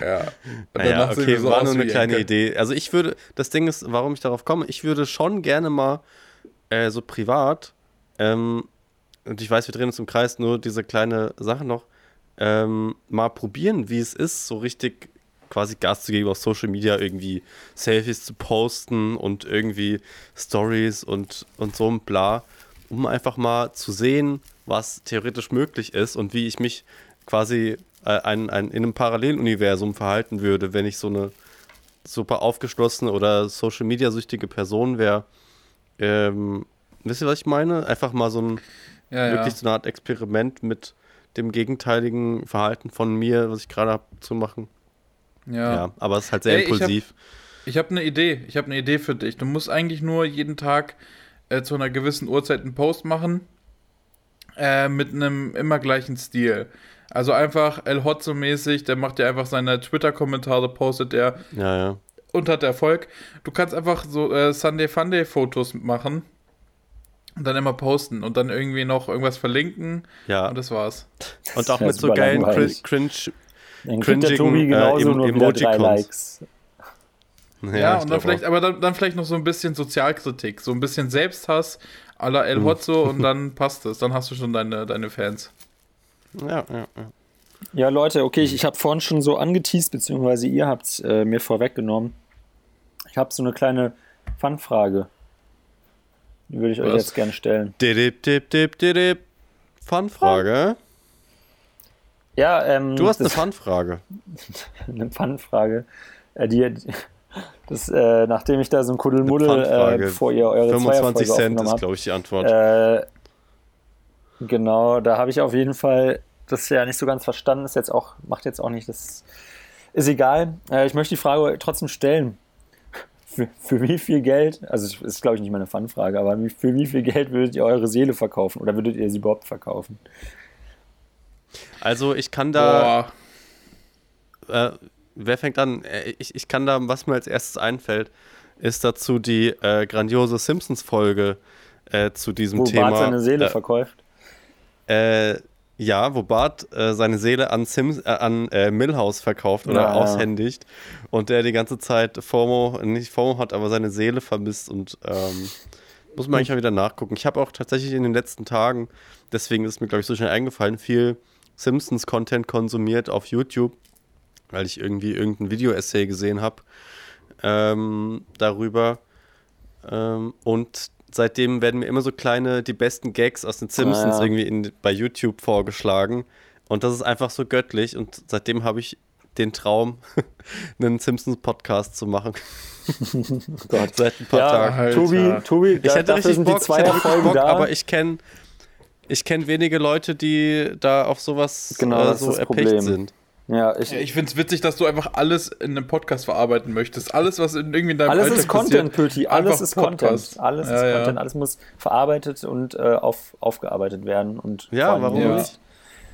Ja. Naja, okay, so war nur eine kleine Jenke. Idee. Also ich würde, das Ding ist, warum ich darauf komme, ich würde schon gerne mal äh, so privat ähm, und ich weiß, wir drehen uns im Kreis, nur diese kleine Sache noch, ähm, mal probieren, wie es ist, so richtig quasi Gas zu geben auf Social Media, irgendwie Selfies zu posten und irgendwie Stories und, und so ein bla, um einfach mal zu sehen, was theoretisch möglich ist und wie ich mich quasi äh, ein, ein, in einem Paralleluniversum verhalten würde, wenn ich so eine super aufgeschlossene oder Social Media süchtige Person wäre. Ähm, wisst ihr, was ich meine? Einfach mal so ein ja, wirklich ja. so eine Art Experiment mit dem gegenteiligen Verhalten von mir, was ich gerade habe, zu machen. Ja. ja. aber es ist halt sehr Ey, impulsiv. Ich habe hab eine Idee. Ich habe eine Idee für dich. Du musst eigentlich nur jeden Tag äh, zu einer gewissen Uhrzeit einen Post machen. Äh, mit einem immer gleichen Stil. Also einfach El Hotzo mäßig, der macht ja einfach seine Twitter-Kommentare, postet er. Ja, ja. Und hat Erfolg. Du kannst einfach so äh, Sunday Funday Fotos machen und dann immer posten und dann irgendwie noch irgendwas verlinken. Ja. Und das war's. Und auch mit so geilen cringe, dann cringigen äh, Emojicons. Ja, ja und dann vielleicht, auch. aber dann, dann, vielleicht noch so ein bisschen Sozialkritik, so ein bisschen Selbsthass à la El hm. Hotzo und dann passt es. Dann hast du schon deine, deine Fans. Ja, ja, ja. Ja, Leute, okay, ich, ich habe vorhin schon so angeteased, beziehungsweise ihr habt es äh, mir vorweggenommen. Ich habe so eine kleine Fanfrage. Die würde ich Was? euch jetzt gerne stellen. Dip, dip, dip, dip, Fun-Frage. Ja, ähm. Du hast eine Fun-Frage. eine Fun-Frage. Äh, die, Das, äh, nachdem ich da so ein Kuddelmuddel, äh, bevor ihr eure 25 Cent ist, glaube ich, die Antwort. Äh, genau, da habe ich auf jeden Fall das ja nicht so ganz verstanden. Ist jetzt auch, macht jetzt auch nicht, das ist egal. Äh, ich möchte die Frage trotzdem stellen. Für, für wie viel Geld, also das ist glaube ich nicht meine Fun-Frage, aber für wie viel Geld würdet ihr eure Seele verkaufen oder würdet ihr sie überhaupt verkaufen? Also ich kann da. Äh, wer fängt an? Äh, ich, ich kann da, was mir als erstes einfällt, ist dazu die äh, grandiose Simpsons-Folge äh, zu diesem wo Thema. Wo Bart seine Seele äh, verkauft. Äh, ja, wo Bart äh, seine Seele an, Sims, äh, an äh, Millhouse verkauft oder ja, aushändigt und der die ganze Zeit FOMO, nicht FOMO hat, aber seine Seele vermisst und ähm, muss man eigentlich mal wieder nachgucken. Ich habe auch tatsächlich in den letzten Tagen, deswegen ist mir, glaube ich, so schnell eingefallen, viel Simpsons-Content konsumiert auf YouTube, weil ich irgendwie irgendein Video-Essay gesehen habe ähm, darüber. Ähm, und seitdem werden mir immer so kleine, die besten Gags aus den Simpsons ah, ja. irgendwie in, bei YouTube vorgeschlagen. Und das ist einfach so göttlich. Und seitdem habe ich den Traum, einen Simpsons-Podcast zu machen. Gott. Seit ein paar ja, Tagen. Alter. Tobi, Tobi, ich hätte richtig Bock, ich hätte richtig Bock aber ich kenne ich kenn wenige Leute, die da auf sowas genau, äh, so erpicht sind. Ja, ich, ja, ich finde es witzig, dass du einfach alles in einem Podcast verarbeiten möchtest. Alles, was in, irgendwie in deinem Alles Alltag ist Content, Pöti. Alles ist Podcast. Content. Alles ja, ist ja. Content. Alles muss verarbeitet und äh, auf, aufgearbeitet werden. Und ja, warum nicht?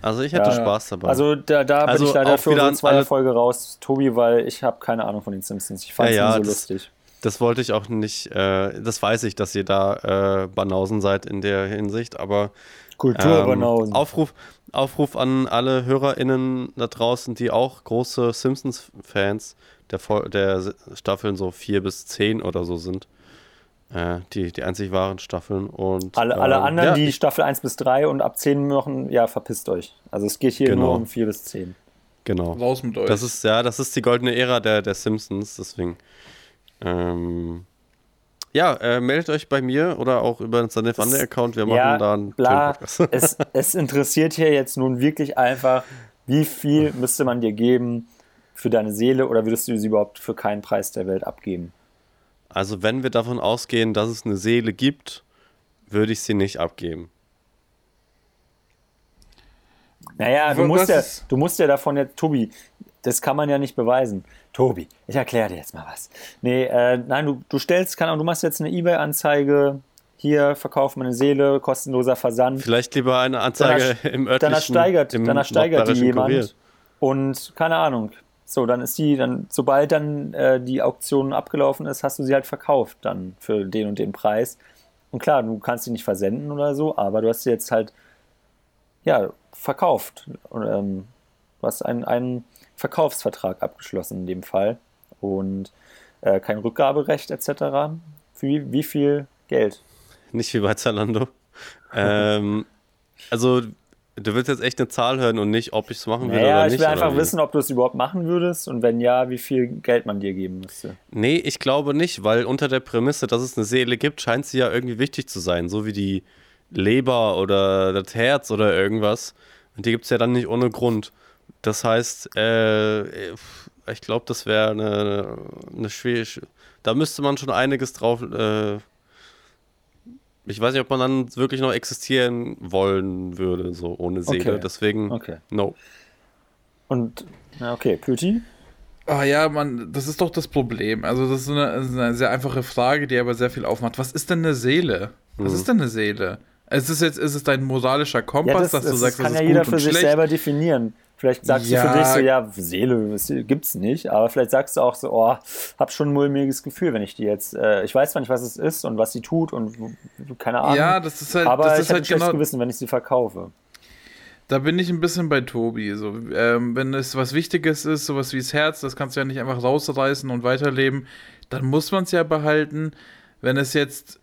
Also ich hätte Spaß dabei. Also da, da also bin ich leider für eine zweite Folge raus, Tobi, weil ich habe keine Ahnung von den Simpsons. Ich fand es ja, so das, lustig. Das wollte ich auch nicht, äh, das weiß ich, dass ihr da äh, Banausen seid in der Hinsicht, aber Kulturbanausen. Ähm, Aufruf, Aufruf an alle HörerInnen da draußen, die auch große Simpsons-Fans der, der Staffeln so 4 bis 10 oder so sind. Äh, die, die einzig wahren Staffeln. Und, alle, alle ähm, anderen, ja, die Staffel 1 bis 3 und ab 10 machen, ja, verpisst euch. Also es geht hier genau. nur um 4 bis 10. Genau. Raus mit euch. Das ist, ja, das ist die goldene Ära der, der Simpsons, deswegen. Ähm, ja, äh, meldet euch bei mir oder auch über den Sanef Account. Wir machen ja, da einen bla, es, es interessiert hier jetzt nun wirklich einfach, wie viel müsste man dir geben für deine Seele oder würdest du sie überhaupt für keinen Preis der Welt abgeben? Also, wenn wir davon ausgehen, dass es eine Seele gibt, würde ich sie nicht abgeben. Naja, du musst, ja, du musst ja davon jetzt, Tobi, das kann man ja nicht beweisen. Tobi, ich erkläre dir jetzt mal was. Nee, äh, nein, du, du stellst, keine Ahnung, du machst jetzt eine Ebay-Anzeige, hier verkauf meine Seele, kostenloser Versand. Vielleicht lieber eine Anzeige dann im örtlichen Dann ersteigert, dann ersteigert die jemand. Kurier. Und keine Ahnung. So, dann ist die, dann, sobald dann äh, die Auktion abgelaufen ist, hast du sie halt verkauft dann für den und den Preis. Und klar, du kannst sie nicht versenden oder so, aber du hast sie jetzt halt, ja, verkauft. Und, ähm, du hast einen, einen Verkaufsvertrag abgeschlossen in dem Fall und äh, kein Rückgaberecht etc. Für wie, wie viel Geld? Nicht wie bei Zalando. ähm, also du willst jetzt echt eine Zahl hören und nicht, ob ich es machen würde naja, oder nicht. Ja, ich will einfach wissen, ob du es überhaupt machen würdest und wenn ja, wie viel Geld man dir geben müsste. Nee, ich glaube nicht, weil unter der Prämisse, dass es eine Seele gibt, scheint sie ja irgendwie wichtig zu sein, so wie die Leber oder das Herz oder irgendwas. Und die gibt es ja dann nicht ohne Grund. Das heißt, äh, ich glaube, das wäre eine, eine schwierige. Da müsste man schon einiges drauf. Äh, ich weiß nicht, ob man dann wirklich noch existieren wollen würde, so ohne Seele. Okay. Deswegen, okay. no. Und, na okay, Püti? Ah ja, man, das ist doch das Problem. Also, das ist eine, das ist eine, sehr einfache Frage, die aber sehr viel aufmacht. Was ist denn eine Seele? Was hm. ist denn eine Seele? Ist es jetzt, ist es dein moralischer Kompass, ja, das, dass du das sagst, das ist kann ja jeder für sich selber definieren. Vielleicht sagst ja. du für dich so, ja, Seele gibt's nicht, aber vielleicht sagst du auch so, oh, hab schon ein mulmiges Gefühl, wenn ich die jetzt, äh, ich weiß zwar nicht, was es ist und was sie tut und keine Ahnung. Ja, das ist halt, aber das ich ist halt genau Gewissen, wenn ich sie verkaufe. Da bin ich ein bisschen bei Tobi. So, ähm, wenn es was Wichtiges ist, sowas wie das Herz, das kannst du ja nicht einfach rausreißen und weiterleben, dann muss man es ja behalten. Wenn es jetzt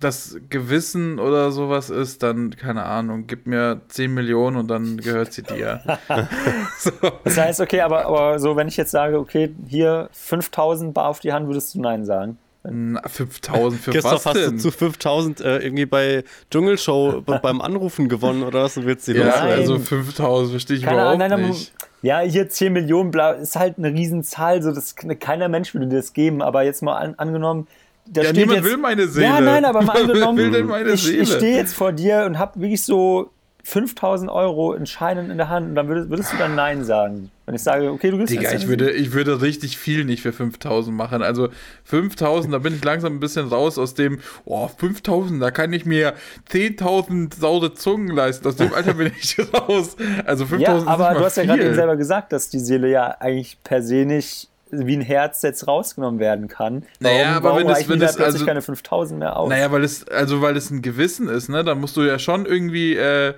das Gewissen oder sowas ist, dann, keine Ahnung, gib mir 10 Millionen und dann gehört sie dir. so. Das heißt, okay, aber, aber so, wenn ich jetzt sage, okay, hier 5000 Bar auf die Hand, würdest du Nein sagen? 5000 für Christoph, was denn? hast du zu 5000 äh, irgendwie bei Dschungelshow beim Anrufen gewonnen oder was? Du willst die ja, also 5000 verstehe ich Keine überhaupt Ahnung, nicht. ja, hier 10 Millionen, bla, ist halt eine Riesenzahl, so, das, keiner Mensch würde dir das geben, aber jetzt mal an, angenommen, da ja, niemand jetzt, will meine Seele. Ja, nein, aber mal angenommen, ich, ich stehe jetzt vor dir und habe wirklich so 5000 Euro in Scheinen in der Hand und dann würdest, würdest du dann Nein sagen. Wenn ich sage, okay, du gehst Digga, ich würde, ich würde richtig viel nicht für 5000 machen. Also 5000, da bin ich langsam ein bisschen raus aus dem, oh, 5000, da kann ich mir 10.000 saure Zungen leisten. Aus dem Alter bin ich raus. Also 5000 Ja, aber du hast ja gerade eben selber gesagt, dass die Seele ja eigentlich per se nicht wie ein Herz jetzt rausgenommen werden kann. Warum, naja, aber wenn das, wenn das also keine 5000 mehr aus? Naja, weil es also weil es ein Gewissen ist, ne? Da musst du ja schon irgendwie äh,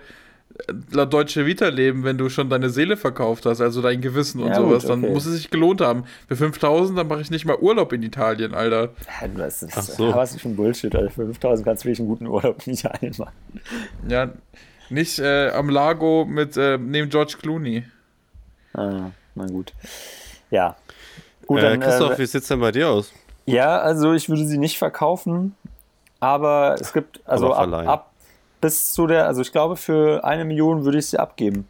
laut Deutsche Vita leben, wenn du schon deine Seele verkauft hast, also dein Gewissen und ja, sowas, gut, okay. dann muss es sich gelohnt haben. Für 5000, dann mache ich nicht mal Urlaub in Italien, Alter. Ja, das ist, Ach so. was ist für ein Bullshit, Alter. Für 5000 kannst du wirklich einen guten Urlaub in Italien machen. Ja, nicht äh, am Lago mit äh, neben George Clooney. Ah, na gut. Ja, Gut, äh, dann, Christoph, äh, wie sieht es denn bei dir aus? Ja, also ich würde sie nicht verkaufen, aber es gibt, also ab, ab, bis zu der, also ich glaube, für eine Million würde ich sie abgeben.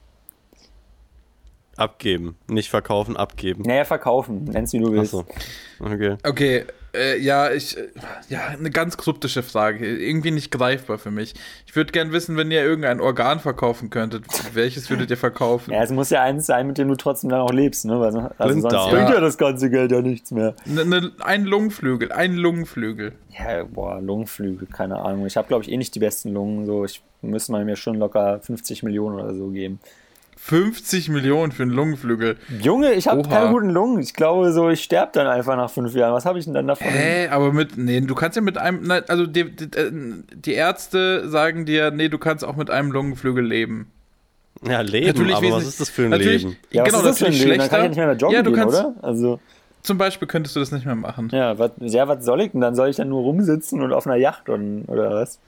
Abgeben, nicht verkaufen, abgeben. Naja, verkaufen, nenn's wie du willst. Ach so. Okay. Okay, äh, ja, ich, äh, ja, eine ganz kryptische Frage. Irgendwie nicht greifbar für mich. Ich würde gern wissen, wenn ihr irgendein Organ verkaufen könntet, welches würdet ihr verkaufen? Ja, es muss ja eins sein, mit dem du trotzdem dann auch lebst, ne? Weil, also sonst ja. bringt ja das ganze Geld ja nichts mehr. Ne, ne, ein Lungenflügel, ein Lungenflügel. Ja, boah, Lungenflügel, keine Ahnung. Ich habe, glaube ich, eh nicht die besten Lungen. So, ich müsste mir schon locker 50 Millionen oder so geben. 50 Millionen für einen Lungenflügel. Junge, ich habe keine guten Lungen. Ich glaube so, ich sterbe dann einfach nach fünf Jahren. Was habe ich denn dann davon? Hä, aber mit, nee, du kannst ja mit einem, also die, die, die, Ärzte sagen dir, nee, du kannst auch mit einem Lungenflügel leben. Ja, leben, natürlich aber was ist das für ein Leben? Ja, genau, das natürlich schlechter. Dann kann ich nicht mehr, mehr joggen ja, du gehen, kannst, oder? Also zum Beispiel könntest du das nicht mehr machen. Ja, was, ja, was soll ich denn? Dann soll ich dann nur rumsitzen und auf einer Yacht und, oder was?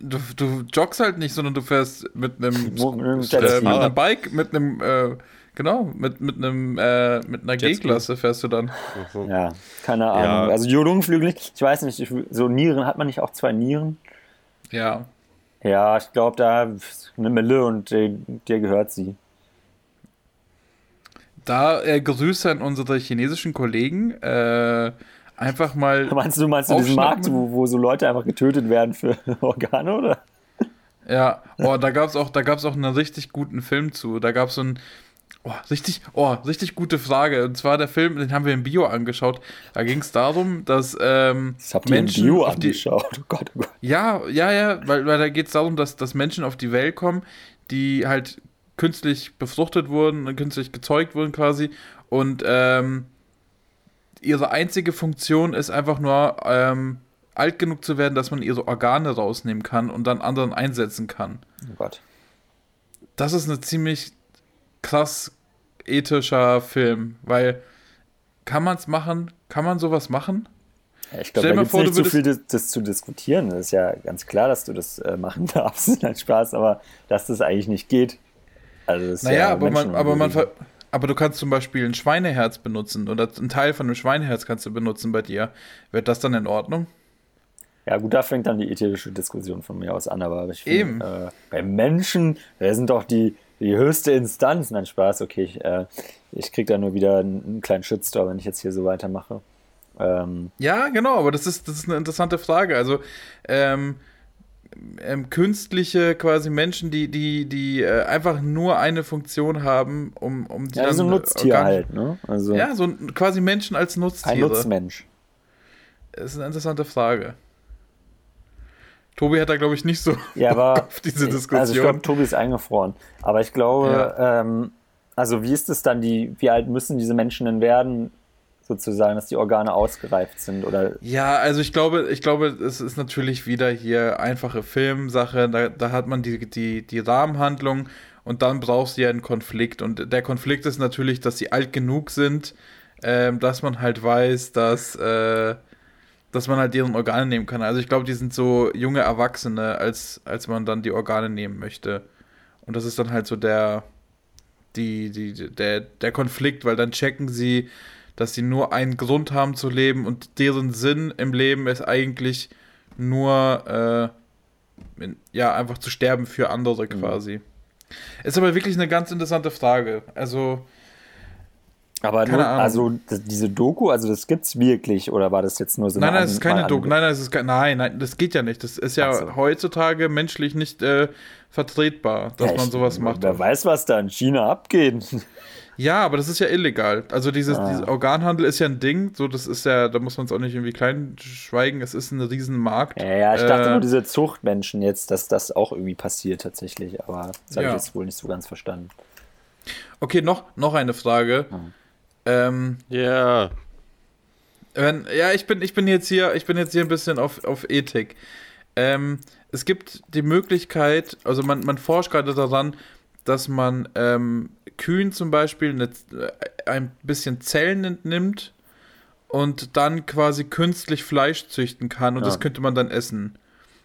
Du, du joggst halt nicht, sondern du fährst mit einem, äh, mit einem Bike, mit einem, äh, genau, mit, mit einem, äh, mit einer G-Klasse fährst du dann. Ja, keine Ahnung. Ja. Also Lungenflügel nicht. Ich weiß nicht, ich, so Nieren, hat man nicht auch zwei Nieren? Ja. Ja, ich glaube, da eine Mille und dir gehört sie. Da äh, Grüße an unsere chinesischen Kollegen. Äh, einfach mal. Meinst du, meinst du diesen Markt, wo, wo so Leute einfach getötet werden für Organe, oder? Ja, oh, da gab es auch, auch einen richtig guten Film zu. Da gab es so ein, oh, richtig, oh, richtig gute Frage. Und zwar der Film, den haben wir im Bio angeschaut. Da ging es darum, dass ähm, das habt Menschen ihr im Bio angeschaut. Oh Gott, oh Gott. Ja, ja, ja, weil, weil da geht es darum, dass, dass Menschen auf die Welt kommen, die halt künstlich befruchtet wurden, künstlich gezeugt wurden quasi. Und ähm, ihre einzige Funktion ist einfach nur, ähm, alt genug zu werden, dass man ihre Organe rausnehmen kann und dann anderen einsetzen kann. Oh Gott. Das ist eine ziemlich krass ethischer Film, weil kann man es machen? Kann man sowas machen? Ja, ich glaube, da gibt nicht so viel das, das, zu diskutieren. Das ist ja ganz klar, dass du das äh, machen darfst. Nein, Spaß, aber dass das eigentlich nicht geht. Also naja, ja aber man, aber man, ver aber du kannst zum Beispiel ein Schweineherz benutzen oder ein Teil von einem Schweineherz kannst du benutzen bei dir. Wird das dann in Ordnung? Ja, gut, da fängt dann die ethische Diskussion von mir aus an, aber ich finde, äh, bei Menschen, wir sind doch die, die höchste Instanz. Nein, Spaß, okay, ich, äh, ich krieg da nur wieder einen, einen kleinen Shitstorm, wenn ich jetzt hier so weitermache. Ähm, ja, genau, aber das ist, das ist eine interessante Frage. Also, ähm, ähm, künstliche quasi Menschen, die, die, die äh, einfach nur eine Funktion haben, um, um die ja, dann, so ein Nutztier halt, ne? Also ja, so quasi Menschen als Nutztiere. Ein Nutzmensch. Das ist eine interessante Frage. Tobi hat da, glaube ich, nicht so ja, aber, auf diese Diskussion. Also ich glaube, Tobi ist eingefroren. Aber ich glaube, ja. ähm, also wie ist es dann, die, wie alt müssen diese Menschen denn werden, sozusagen, dass die Organe ausgereift sind oder. Ja, also ich glaube, ich glaube, es ist natürlich wieder hier einfache Filmsache. Da, da hat man die, die, die Rahmenhandlung und dann brauchst du ja einen Konflikt. Und der Konflikt ist natürlich, dass sie alt genug sind, ähm, dass man halt weiß, dass, äh, dass man halt deren Organe nehmen kann. Also ich glaube, die sind so junge Erwachsene, als, als man dann die Organe nehmen möchte. Und das ist dann halt so der, die, die, der, der Konflikt, weil dann checken sie, dass sie nur einen Grund haben zu leben und deren Sinn im Leben ist eigentlich nur, äh, ja, einfach zu sterben für andere mhm. quasi. Ist aber wirklich eine ganz interessante Frage. Also. Aber nur, also diese Doku, also das gibt's wirklich oder war das jetzt nur so Nein, nein, es ist keine Doku. Nein, nein, es ist nein, nein, das geht ja nicht. Das ist ja so. heutzutage menschlich nicht äh, vertretbar, dass ja, man sowas macht. Wer weiß, was da in China abgeht. Ja, aber das ist ja illegal. Also dieses, ah. dieses Organhandel ist ja ein Ding, so das ist ja, da muss man es auch nicht irgendwie klein schweigen, es ist ein Riesenmarkt. Ja, ja ich äh, dachte nur diese Zuchtmenschen jetzt, dass das auch irgendwie passiert tatsächlich, aber das habe ja. ich jetzt wohl nicht so ganz verstanden. Okay, noch, noch eine Frage. Hm. Ähm, ja. Wenn, ja, ich bin, ich bin jetzt hier, ich bin jetzt hier ein bisschen auf, auf Ethik. Ähm, es gibt die Möglichkeit, also man, man forscht gerade daran, dass man ähm, Kühen zum Beispiel eine, äh, ein bisschen Zellen entnimmt und dann quasi künstlich Fleisch züchten kann und ja. das könnte man dann essen.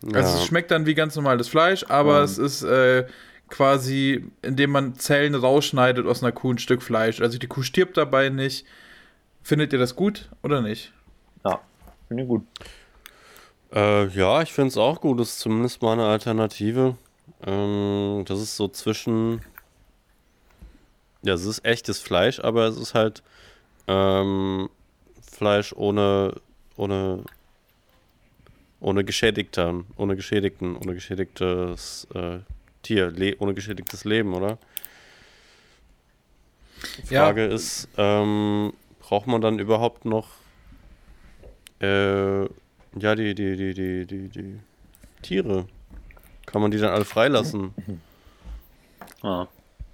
Ja. Also es schmeckt dann wie ganz normales Fleisch, aber ja. es ist äh, quasi, indem man Zellen rausschneidet aus einer Kuh ein Stück Fleisch. Also die Kuh stirbt dabei nicht. Findet ihr das gut oder nicht? Ja, finde ich gut. Äh, ja, ich finde es auch gut. Das ist zumindest mal eine Alternative. Ähm, das ist so zwischen. Ja, es ist echtes Fleisch, aber es ist halt ähm, Fleisch ohne, ohne, ohne geschädigter, ohne geschädigten, ohne geschädigtes äh, Tier, ohne geschädigtes Leben, oder? Die Frage ja. ist, ähm, braucht man dann überhaupt noch äh, ja, die, die, die, die, die, die Tiere? Kann man die dann alle freilassen? Ah.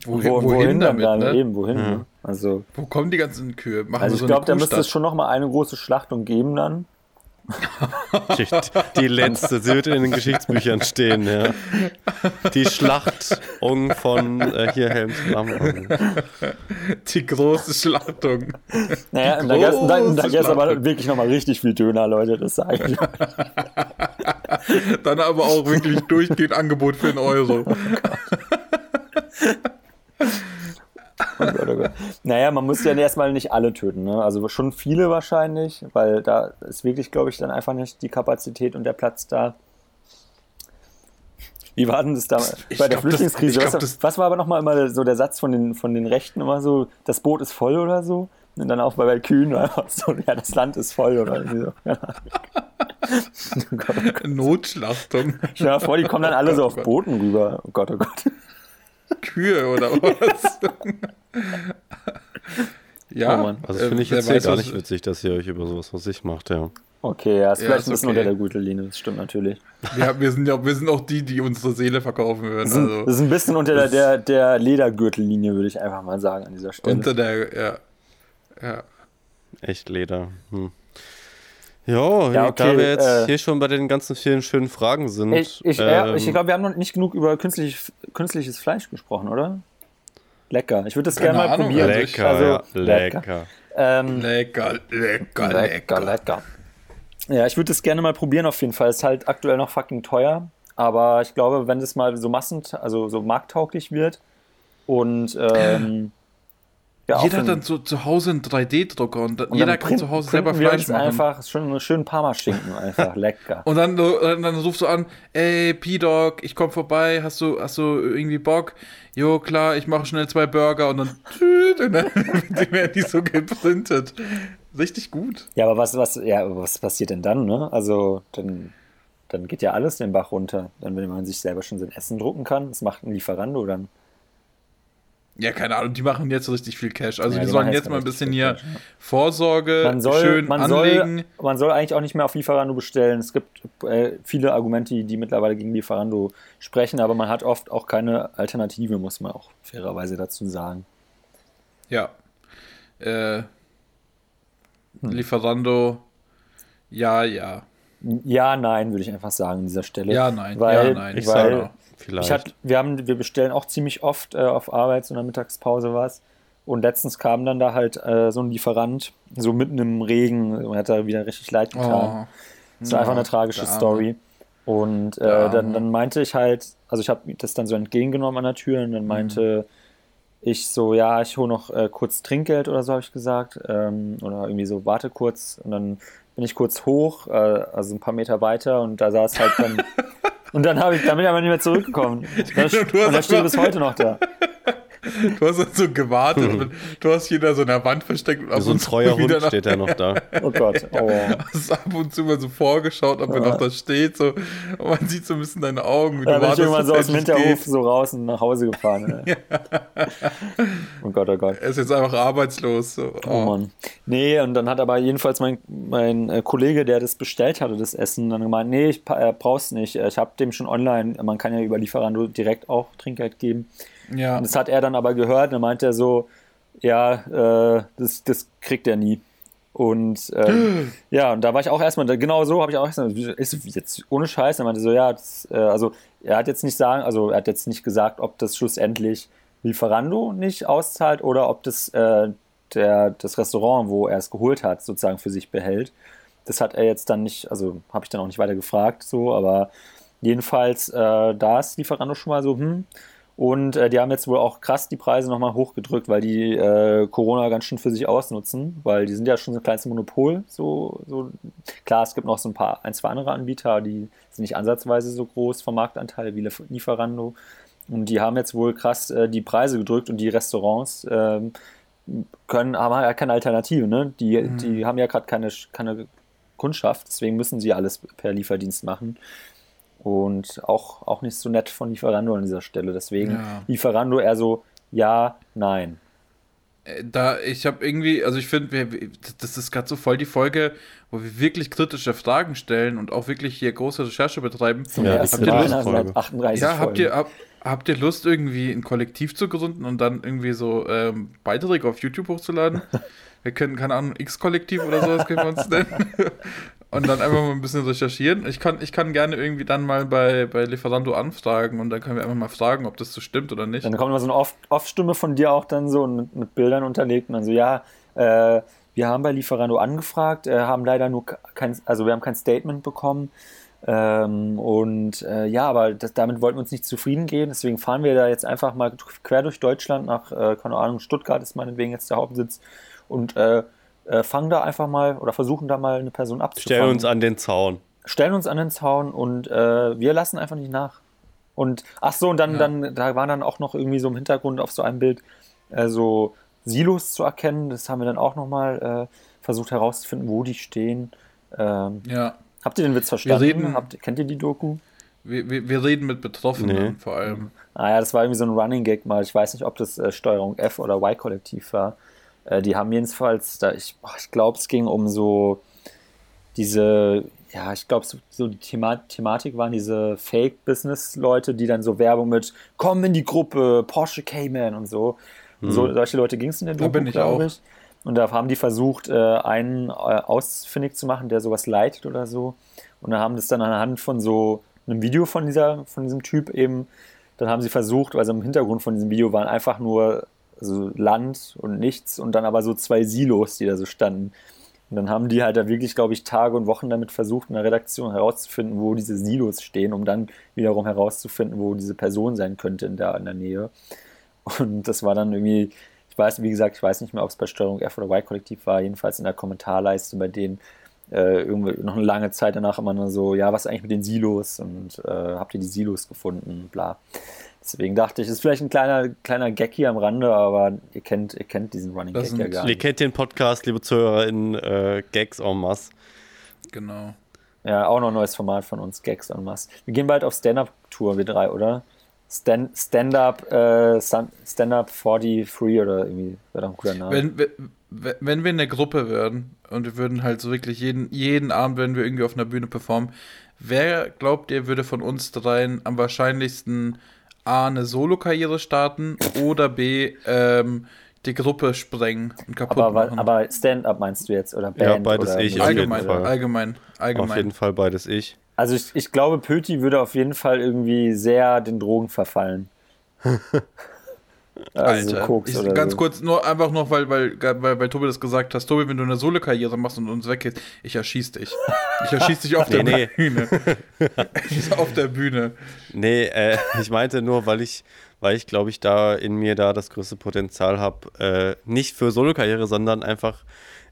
Wohin, Wo, wohin, wohin damit, dann ne? eben, wohin? Ja. Ne? Also, Wo kommen die ganzen Kühe? Machen also ich so glaube, da müsste es schon noch mal eine große Schlachtung geben dann. Die, die letzte, sie wird in den Geschichtsbüchern stehen, ja. Die Schlachtung von äh, hier Helms Die große Schlachtung. Naja, und da gibt es aber wirklich nochmal richtig viel Döner, Leute, das sage ich. Dann aber auch wirklich durchgehend Angebot für einen Euro. Oh Gott, oh Gott. Naja, man muss ja erstmal nicht alle töten. Ne? Also schon viele wahrscheinlich, weil da ist wirklich, glaube ich, dann einfach nicht die Kapazität und der Platz da. Wie war denn das da ich bei der glaub, Flüchtlingskrise? Das, was, was, war aber nochmal immer so der Satz von den, von den Rechten immer so, das Boot ist voll oder so? Und dann auch bei, Kühen einfach so, ja, das Land ist voll oder so. Oh Gott, oh Gott. Notschlachtung. Stell dir vor, die kommen dann alle so oh auf Booten rüber. Oh Gott, oh Gott. Kühe oder was? ja, oh also finde ich äh, jetzt gar nicht witzig, dass ihr euch über sowas was ich macht, ja. Okay, ja, ist ja, vielleicht ist ein bisschen okay. unter der Gürtellinie, das stimmt natürlich. Ja, wir sind ja wir sind auch die, die unsere Seele verkaufen würden. Das, also. das ist ein bisschen unter der, der, der Ledergürtellinie, würde ich einfach mal sagen, an dieser Stelle. Unter der, ja. Ja. Echt Leder. Hm. Jo, ja, okay, da wir jetzt äh, hier schon bei den ganzen vielen schönen Fragen sind. Ich, ich, ähm, ich glaube, wir haben noch nicht genug über künstlich, künstliches Fleisch gesprochen, oder? Lecker. Ich würde das gerne mal Ahnung, probieren. Lecker, also, ja, lecker. Ähm, lecker, lecker, lecker, lecker. Ja, ich würde das gerne mal probieren auf jeden Fall. Ist halt aktuell noch fucking teuer. Aber ich glaube, wenn das mal so massend, also so markttauglich wird und ähm, ja, jeder hat dann so zu Hause einen 3D-Drucker und, und jeder kann zu Hause selber Fleisch machen. einfach schön, schön Parmaschinken, einfach lecker. und dann, dann, dann rufst du an, ey, P-Dog, ich komm vorbei, hast du, hast du irgendwie Bock? Jo, klar, ich mache schnell zwei Burger und dann, und dann werden die so geprintet. Richtig gut. Ja, aber was, was, ja, was passiert denn dann, ne? Also, dann, dann geht ja alles den Bach runter. Dann, wenn man sich selber schon sein Essen drucken kann, das macht ein Lieferando dann. Ja, keine Ahnung, die machen jetzt richtig viel Cash. Also ja, die, sollen jetzt mal ein bisschen hier Cash, ja. Vorsorge man soll, schön man anlegen. Soll, man soll eigentlich auch nicht mehr auf Lieferando bestellen. Es gibt äh, viele Argumente, die mittlerweile gegen Lieferando sprechen, aber man hat oft auch keine Alternative, muss man auch fairerweise dazu sagen. Ja. Äh, hm. Lieferando, ja, ja. Ja, nein, würde ich einfach sagen an dieser Stelle. Ja, nein, weil, ja, nein. Ich weil, sage Vielleicht. Hat, wir, haben, wir bestellen auch ziemlich oft äh, auf Arbeits- und Mittagspause was. Und letztens kam dann da halt äh, so ein Lieferant, so mitten im Regen, und hat da wieder richtig leid getan. Oh. Das ist ja, einfach eine tragische Story. Und äh, dann, dann meinte ich halt, also ich habe das dann so entgegengenommen an der Tür und dann mhm. meinte mhm. ich so, ja, ich hole noch äh, kurz Trinkgeld oder so, habe ich gesagt. Ähm, oder irgendwie so, warte kurz. Und dann bin ich kurz hoch, äh, also ein paar Meter weiter und da saß halt dann Und dann, ich, dann bin ich aber nicht mehr zurückgekommen. Das, und da steht bis heute noch da. Du hast dann so gewartet und du hast da so in der Wand versteckt. Und ab so ein treuer Hund steht da noch da. Oh Gott. Oh. Hast ab und zu mal so vorgeschaut, ob er noch da steht. So. Und man sieht so ein bisschen deine Augen. Wie ja, du bin ich irgendwann so aus dem Hinterhof so raus und nach Hause gefahren. Ja. oh Gott, oh Gott. Er ist jetzt einfach arbeitslos. So. Oh. oh Mann. Nee, und dann hat aber jedenfalls mein, mein äh, Kollege, der das bestellt hatte, das Essen, dann gemeint, nee, ich äh, brauch's nicht. Ich habe dem schon online, man kann ja über Lieferando direkt auch Trinkgeld geben. Ja. Und das hat er dann aber gehört und dann meinte er so, ja, äh, das, das kriegt er nie. Und ähm, ja, und da war ich auch erstmal, genau so habe ich auch erstmal, ist jetzt ohne Scheiß, er meinte so, ja, das, äh, also er hat jetzt nicht sagen, also er hat jetzt nicht gesagt, ob das schlussendlich Lieferando nicht auszahlt oder ob das äh, der, das Restaurant, wo er es geholt hat, sozusagen für sich behält. Das hat er jetzt dann nicht, also habe ich dann auch nicht weiter gefragt, so, aber jedenfalls, äh, da ist Lieferando schon mal so, hm, und äh, die haben jetzt wohl auch krass die Preise nochmal hochgedrückt, weil die äh, Corona ganz schön für sich ausnutzen, weil die sind ja schon so ein kleines Monopol. So, so. Klar, es gibt noch so ein paar, ein, zwei andere Anbieter, die sind nicht ansatzweise so groß vom Marktanteil wie Lieferando. Und die haben jetzt wohl krass äh, die Preise gedrückt und die Restaurants ähm, können, haben ja keine Alternative, ne? Die, mhm. die haben ja gerade keine, keine Kundschaft, deswegen müssen sie alles per Lieferdienst machen. Und auch, auch nicht so nett von Lieferando an dieser Stelle. Deswegen ja. Lieferando eher so ja, nein. Äh, da, ich habe irgendwie, also ich finde, das ist gerade so voll die Folge, wo wir wirklich kritische Fragen stellen und auch wirklich hier große Recherche betreiben. Ja, habt ihr Lust, seit 38 ja, habt ihr, hab, habt ihr Lust, irgendwie ein Kollektiv zu gründen und dann irgendwie so ähm, Beiträge auf YouTube hochzuladen? wir können, keine Ahnung, X-Kollektiv oder sowas können wir uns nennen. und dann einfach mal ein bisschen recherchieren. Ich kann, ich kann gerne irgendwie dann mal bei, bei Lieferando anfragen und dann können wir einfach mal fragen, ob das so stimmt oder nicht. Dann kommt immer so eine Off-Stimme von dir auch dann so mit, mit Bildern unterlegt und dann so, ja, äh, wir haben bei Lieferando angefragt, äh, haben leider nur kein, also wir haben kein Statement bekommen. Ähm, und äh, ja, aber das, damit wollten wir uns nicht zufrieden gehen. Deswegen fahren wir da jetzt einfach mal quer durch Deutschland nach, äh, keine Ahnung, Stuttgart ist meinetwegen jetzt der Hauptsitz und äh, äh, fangen da einfach mal oder versuchen da mal eine Person abzufangen. Stellen uns an den Zaun. Stellen uns an den Zaun und äh, wir lassen einfach nicht nach. Und ach so, und dann, ja. dann, da waren dann auch noch irgendwie so im Hintergrund auf so einem Bild äh, so Silos zu erkennen. Das haben wir dann auch nochmal äh, versucht herauszufinden, wo die stehen. Ähm, ja. Habt ihr den Witz verstanden? Wir reden, Habt, kennt ihr die Doku? Wir, wir, wir reden mit Betroffenen nee. vor allem. Ah ja, das war irgendwie so ein Running Gag mal. Ich weiß nicht, ob das äh, Steuerung F oder Y-Kollektiv war. Äh, die haben jedenfalls, da ich, ich glaube, es ging um so diese, ja, ich glaube, so, so, die Thema Thematik waren diese Fake-Business-Leute, die dann so Werbung mit Komm in die Gruppe, Porsche Cayman und so. Hm. so solche Leute ging es in der Doku, glaube ich. Und da haben die versucht, äh, einen äh, ausfindig zu machen, der sowas leitet oder so. Und da haben das dann anhand von so einem Video von, dieser, von diesem Typ eben, dann haben sie versucht, also im Hintergrund von diesem Video waren einfach nur also Land und nichts und dann aber so zwei Silos, die da so standen. Und dann haben die halt da wirklich, glaube ich, Tage und Wochen damit versucht, in der Redaktion herauszufinden, wo diese Silos stehen, um dann wiederum herauszufinden, wo diese Person sein könnte in der, in der Nähe. Und das war dann irgendwie, ich weiß, wie gesagt, ich weiß nicht mehr, ob es bei Steuerung F oder Y-Kollektiv war, jedenfalls in der Kommentarleiste bei denen äh, irgendwie noch eine lange Zeit danach immer nur so, ja, was eigentlich mit den Silos und äh, habt ihr die Silos gefunden, bla. Deswegen dachte ich, ist vielleicht ein kleiner, kleiner Gag hier am Rande, aber ihr kennt, ihr kennt diesen Running das Gag ja gar nicht. Ihr kennt den Podcast, liebe Zuhörer, in äh, Gags en masse. Genau. Ja, auch noch ein neues Format von uns, Gags en masse. Wir gehen bald auf Stand-Up-Tour, wir drei, oder? Stand-Up äh, Stand 43 oder irgendwie, wäre doch ein guter Name. Wenn, wenn, wenn wir in der Gruppe wären und wir würden halt so wirklich jeden, jeden Abend, wenn wir irgendwie auf einer Bühne performen, wer glaubt ihr, würde von uns dreien am wahrscheinlichsten A, eine Solo-Karriere starten oder B, ähm, die Gruppe sprengen und kaputt aber, machen. Aber Stand-up meinst du jetzt oder Band? Ja, beides oder ich. Allgemein, allgemein, allgemein. Auf jeden Fall beides ich. Also ich, ich glaube, Pöti würde auf jeden Fall irgendwie sehr den Drogen verfallen. Also Alter, Koks ich, ganz so. kurz, nur einfach noch, weil, weil, weil, weil Tobi das gesagt hast. Tobi, wenn du eine Solo-Karriere machst und uns weggehst, ich erschieß dich. Ich erschieß dich auf der nee, Bühne. auf der Bühne. Nee, äh, ich meinte nur, weil ich, weil ich glaube ich da in mir da das größte Potenzial habe, äh, nicht für Solo-Karriere, sondern einfach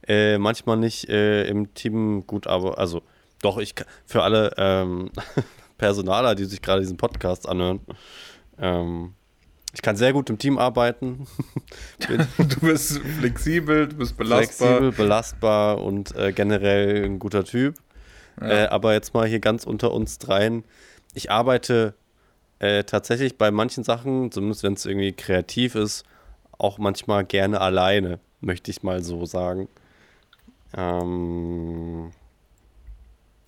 äh, manchmal nicht äh, im Team gut, aber also doch, ich für alle ähm, Personaler, die sich gerade diesen Podcast anhören. Ähm, ich kann sehr gut im Team arbeiten. du bist flexibel, du bist belastbar. Flexibel, belastbar und äh, generell ein guter Typ. Ja. Äh, aber jetzt mal hier ganz unter uns dreien. Ich arbeite äh, tatsächlich bei manchen Sachen, zumindest wenn es irgendwie kreativ ist, auch manchmal gerne alleine, möchte ich mal so sagen. Ähm,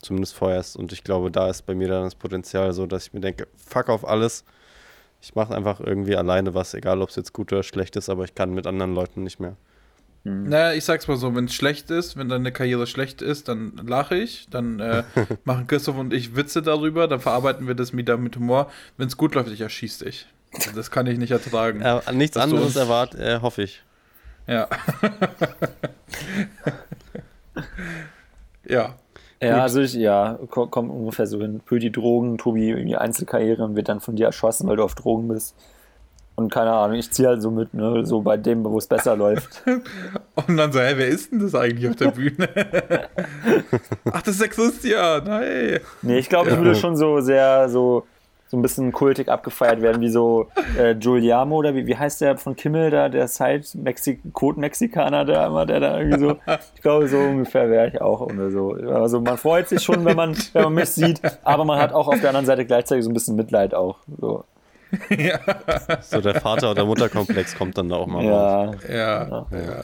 zumindest vorerst. Und ich glaube, da ist bei mir dann das Potenzial so, dass ich mir denke, fuck auf alles. Ich mache einfach irgendwie alleine was, egal ob es jetzt gut oder schlecht ist, aber ich kann mit anderen Leuten nicht mehr. Mhm. Naja, ich sag's mal so, wenn es schlecht ist, wenn deine Karriere schlecht ist, dann lache ich, dann äh, machen Christoph und ich Witze darüber, dann verarbeiten wir das wieder mit Humor. Wenn es gut läuft, ich erschieß dich. Das kann ich nicht ertragen. Ja, nichts anderes erwartet, äh, hoffe ich. Ja. ja. Ja, also ich, ja, kommt ungefähr so hin. Pödi Drogen, Tobi irgendwie Einzelkarriere und wird dann von dir erschossen, weil du auf Drogen bist. Und keine Ahnung, ich ziehe halt so mit, ne, so bei dem, wo es besser läuft. Und dann so, hey, wer ist denn das eigentlich auf der Bühne? Ach, das ist Christian, hey. Nee, ich glaube, ja. ich würde schon so sehr so, so ein bisschen kultig abgefeiert werden, wie so äh, Giuliano oder wie, wie heißt der von Kimmel da, der Side-Code-Mexikaner da immer, der da irgendwie so, ich glaube, so ungefähr wäre ich auch oder so. Also man freut sich schon, wenn man, wenn man mich sieht, aber man hat auch auf der anderen Seite gleichzeitig so ein bisschen Mitleid auch. So. ja. So der Vater- oder Mutterkomplex kommt dann da auch mal ja. raus. Ja, ja. ja.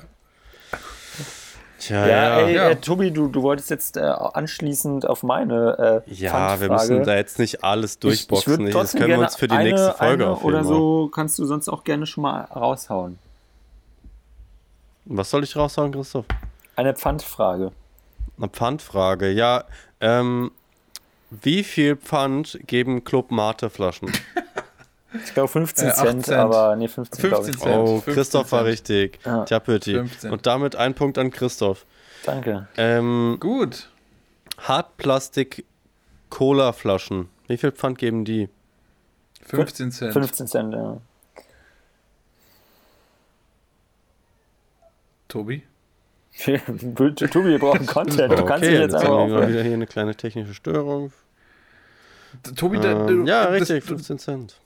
Tja, ja, ja. Ey, ja. Äh, Tobi, du, du wolltest jetzt äh, anschließend auf meine äh, Ja, wir müssen da jetzt nicht alles durchboxen. Ich, ich das können wir uns für die eine, nächste Folge aufheben. Oder so kannst du sonst auch gerne schon mal raushauen. Was soll ich raushauen, Christoph? Eine Pfandfrage. Eine Pfandfrage, ja. Ähm, wie viel Pfand geben Club Mate Flaschen? Ich glaube 15 äh, Cent, Cent, aber nee, 15, 15 Cent. Oh, 15 Christoph Cent. war richtig. Ja. Tja, Pötti. Und damit ein Punkt an Christoph. Danke. Ähm, Gut. Hartplastik Cola-Flaschen. Wie viel Pfand geben die? 15 Cent. 15 Cent, ja. Tobi? Tobi, wir brauchen Content. Du kannst okay, jetzt einfach haben wir wieder hier eine kleine technische Störung. Tobi, ähm, ja, richtig, 15 Cent.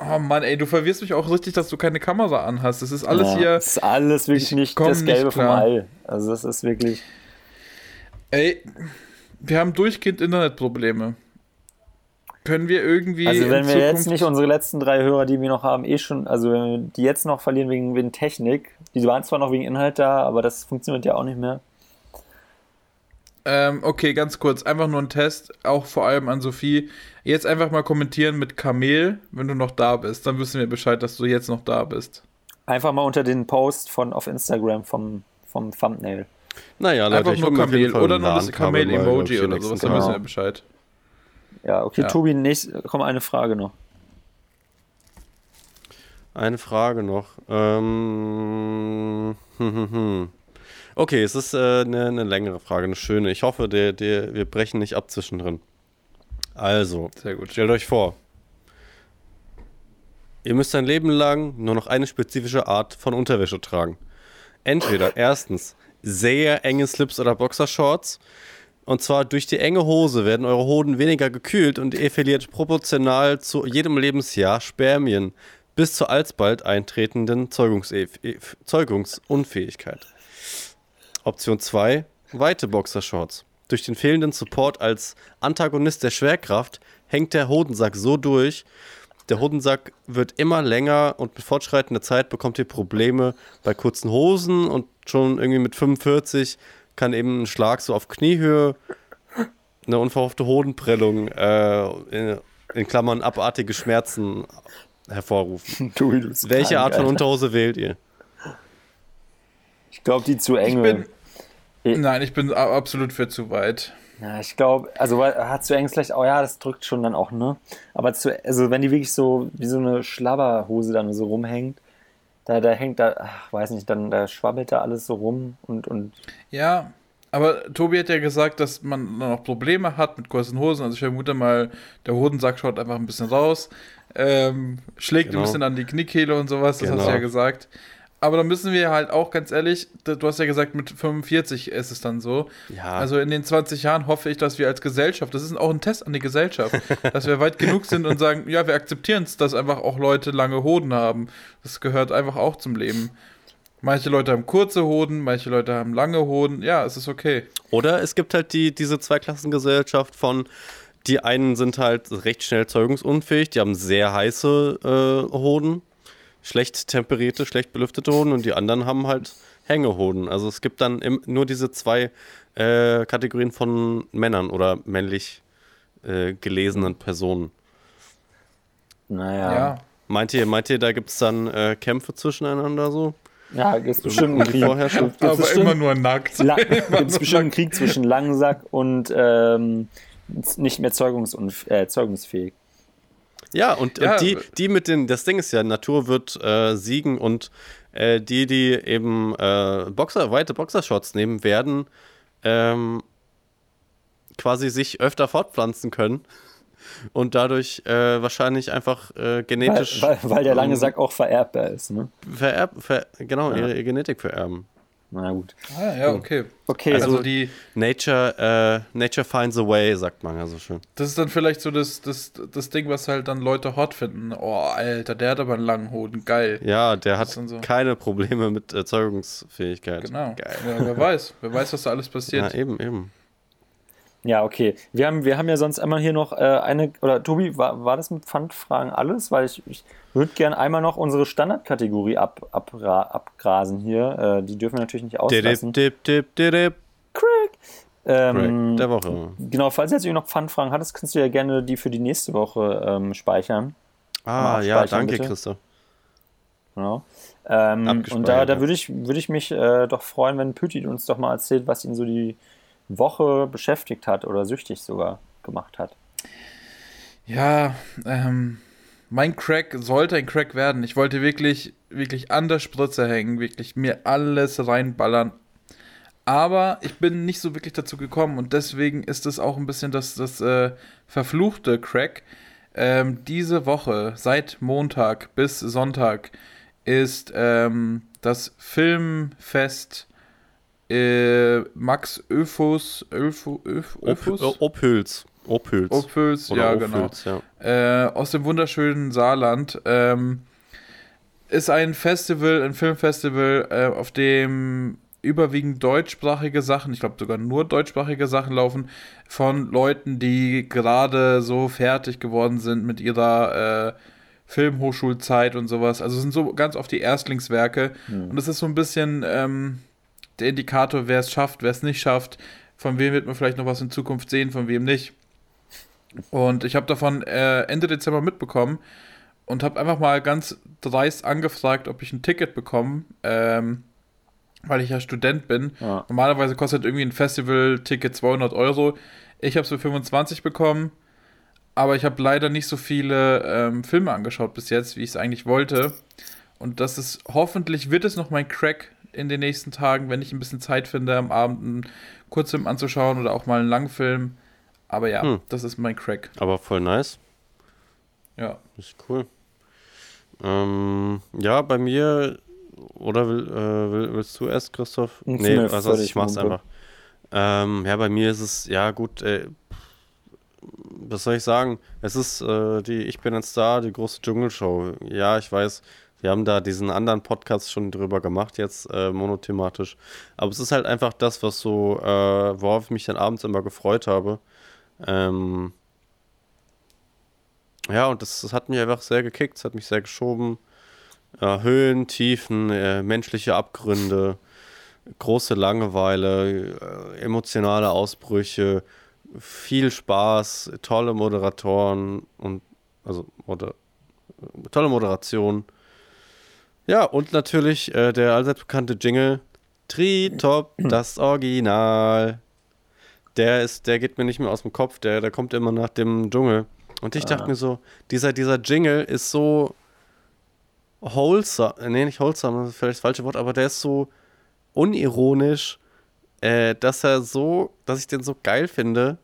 Oh Mann, ey, du verwirrst mich auch richtig, dass du keine Kamera anhast. Das ist alles ja, hier. Das ist alles wirklich nicht das Gelbe vom Ei. Also, das ist wirklich. Ey, wir haben durchgehend Internetprobleme. Können wir irgendwie. Also, wenn wir jetzt nicht unsere letzten drei Hörer, die wir noch haben, eh schon, also die jetzt noch verlieren wegen, wegen Technik, die waren zwar noch wegen Inhalt da, aber das funktioniert ja auch nicht mehr. Ähm, okay, ganz kurz, einfach nur ein Test, auch vor allem an Sophie. Jetzt einfach mal kommentieren mit Kamel, wenn du noch da bist. Dann wissen wir Bescheid, dass du jetzt noch da bist. Einfach mal unter den Post von auf Instagram vom, vom Thumbnail. Naja, Leute, einfach nur Kamel oder nur das Kamel-Emoji oder sowas, dann wissen wir Bescheid. Ja, okay, ja. Tobi, nächst, komm, eine Frage noch. Eine Frage noch. Ähm, hm, hm, hm. Okay, es ist äh, eine, eine, längere Frage, eine schöne. Ich hoffe, der, der, wir brechen nicht ab zwischendrin. Also, Sehr gut. stellt euch vor, ihr müsst ein Leben lang nur noch eine spezifische Art von Unterwäsche tragen. Entweder erstens sehr enge Slips oder Boxershorts. Und zwar durch die enge Hose werden eure Hoden weniger gekühlt und ihr verliert proportional zu jedem Lebensjahr Spermien bis zur alsbald eintretenden Zeugungsunfähigkeit. Option 2, weite Boxershorts. Durch den fehlenden Support als Antagonist der Schwerkraft hängt der Hodensack so durch. Der Hodensack wird immer länger und mit fortschreitender Zeit bekommt ihr Probleme bei kurzen Hosen und schon irgendwie mit 45 kann eben ein Schlag so auf Kniehöhe eine unverhoffte Hodenprellung äh, in, in, Klammern abartige Schmerzen hervorrufen. Du, Welche Art von Unterhose wählt ihr? Ich glaube, die zu. Ich bin, nein, ich bin absolut für zu weit. Ja, ich glaube, also hat zu eng vielleicht, oh ja, das drückt schon dann auch, ne? Aber zu, also wenn die wirklich so wie so eine Schlabberhose dann so rumhängt, da, da hängt da, ach, weiß nicht, dann da schwabbelt da alles so rum und, und. Ja, aber Tobi hat ja gesagt, dass man dann auch Probleme hat mit kurzen Hosen. Also ich vermute mal, der Hodensack schaut einfach ein bisschen raus, ähm, schlägt genau. ein bisschen an die Kniekehle und sowas, das genau. hast du ja genau. gesagt. Aber da müssen wir halt auch ganz ehrlich, du hast ja gesagt, mit 45 ist es dann so. Ja. Also in den 20 Jahren hoffe ich, dass wir als Gesellschaft, das ist auch ein Test an die Gesellschaft, dass wir weit genug sind und sagen, ja, wir akzeptieren es, dass einfach auch Leute lange Hoden haben. Das gehört einfach auch zum Leben. Manche Leute haben kurze Hoden, manche Leute haben lange Hoden. Ja, es ist okay. Oder es gibt halt die, diese Zweiklassengesellschaft von, die einen sind halt recht schnell zeugungsunfähig, die haben sehr heiße äh, Hoden schlecht temperierte, schlecht belüftete Hoden und die anderen haben halt Hängehoden. Also es gibt dann im, nur diese zwei äh, Kategorien von Männern oder männlich äh, gelesenen Personen. Naja. Ja. Meint ihr, meint ihr, da gibt es dann äh, Kämpfe zwischeneinander so? Ja, gibt es bestimmt einen Krieg. Aber bestimmt, immer nur nackt. Gibt es bestimmt einen Krieg zwischen Langsack und ähm, nicht mehr zeugungsunf äh, zeugungsfähig. Ja, und, ja, und die, die mit den, das Ding ist ja, Natur wird äh, siegen und äh, die, die eben äh, Boxer, weite Boxershots nehmen, werden ähm, quasi sich öfter fortpflanzen können und dadurch äh, wahrscheinlich einfach äh, genetisch. Weil, weil, weil der lange Sack auch vererbbar ist, ne? Vererb, ver, genau, ja. ihre Genetik vererben. Na gut. Ah, ja, okay. Okay, also, also die. Nature, äh, Nature finds a way, sagt man ja so schön. Das ist dann vielleicht so das, das, das Ding, was halt dann Leute hot finden. Oh, Alter, der hat aber einen langen Hoden, geil. Ja, der hat so. keine Probleme mit Erzeugungsfähigkeit. Genau. Geil. Ja, wer weiß, wer weiß, was da alles passiert. Ja, eben, eben. Ja, okay. Wir haben, wir haben ja sonst einmal hier noch äh, eine, oder Tobi, war, war das mit Pfandfragen alles? Weil ich, ich würde gerne einmal noch unsere Standardkategorie ab, ab, abgrasen hier. Äh, die dürfen wir natürlich nicht auslassen. Dip, dip, dip, dip. Craig. Ähm, Craig der Woche. Genau, falls du jetzt noch Pfandfragen hattest, kannst du ja gerne die für die nächste Woche ähm, speichern. Ah, ja, danke, bitte. Christoph. Genau. Ähm, und da, da würde ich, würd ich mich äh, doch freuen, wenn Püti uns doch mal erzählt, was ihn so die Woche beschäftigt hat oder süchtig sogar gemacht hat. Ja, ähm, mein Crack sollte ein Crack werden. Ich wollte wirklich, wirklich an der Spritze hängen, wirklich mir alles reinballern. Aber ich bin nicht so wirklich dazu gekommen und deswegen ist es auch ein bisschen das, das äh, verfluchte Crack. Ähm, diese Woche, seit Montag bis Sonntag, ist ähm, das Filmfest äh, Max Öfus, Öfus, Öfus? Ophüls. Ophüls. Ophüls, ja, genau. ja. Äh, aus dem wunderschönen Saarland. Ähm, ist ein Festival, ein Filmfestival, äh, auf dem überwiegend deutschsprachige Sachen, ich glaube sogar nur deutschsprachige Sachen laufen, von Leuten, die gerade so fertig geworden sind mit ihrer äh, Filmhochschulzeit und sowas. Also sind so ganz oft die Erstlingswerke. Mhm. Und das ist so ein bisschen ähm, der Indikator, wer es schafft, wer es nicht schafft, von wem wird man vielleicht noch was in Zukunft sehen, von wem nicht. Und ich habe davon äh, Ende Dezember mitbekommen und habe einfach mal ganz dreist angefragt, ob ich ein Ticket bekomme, ähm, weil ich ja Student bin. Ja. Normalerweise kostet irgendwie ein Festival-Ticket 200 Euro. Ich habe es für 25 bekommen, aber ich habe leider nicht so viele ähm, Filme angeschaut bis jetzt, wie ich es eigentlich wollte. Und das ist, hoffentlich wird es noch mein Crack in den nächsten Tagen, wenn ich ein bisschen Zeit finde, am Abend einen Kurzfilm anzuschauen oder auch mal einen Langfilm. Aber ja, hm. das ist mein Crack. Aber voll nice. Ja. Ist cool. Ähm, ja, bei mir, oder will, äh, will, willst du erst, Christoph? Ich nee, also ich mach's einfach. Ähm, ja, bei mir ist es, ja gut, äh, was soll ich sagen? Es ist äh, die Ich bin ein Star, die große Dschungelshow. Ja, ich weiß, wir haben da diesen anderen Podcast schon drüber gemacht, jetzt äh, monothematisch. Aber es ist halt einfach das, was so, äh, worauf ich mich dann abends immer gefreut habe. Ähm ja, und das, das, hat mich einfach sehr gekickt, es hat mich sehr geschoben. Äh, Höhen, Tiefen, äh, menschliche Abgründe, große Langeweile, äh, emotionale Ausbrüche, viel Spaß, tolle Moderatoren und also oder, tolle Moderation. Ja, und natürlich äh, der allseits bekannte Jingle Tritop, das Original. Der ist, der geht mir nicht mehr aus dem Kopf, der, der kommt immer nach dem Dschungel. Und ich ah. dachte mir so, dieser, dieser Jingle ist so wholesome, nee, nicht wholesome, das ist vielleicht das falsche Wort, aber der ist so unironisch, äh, dass er so, dass ich den so geil finde.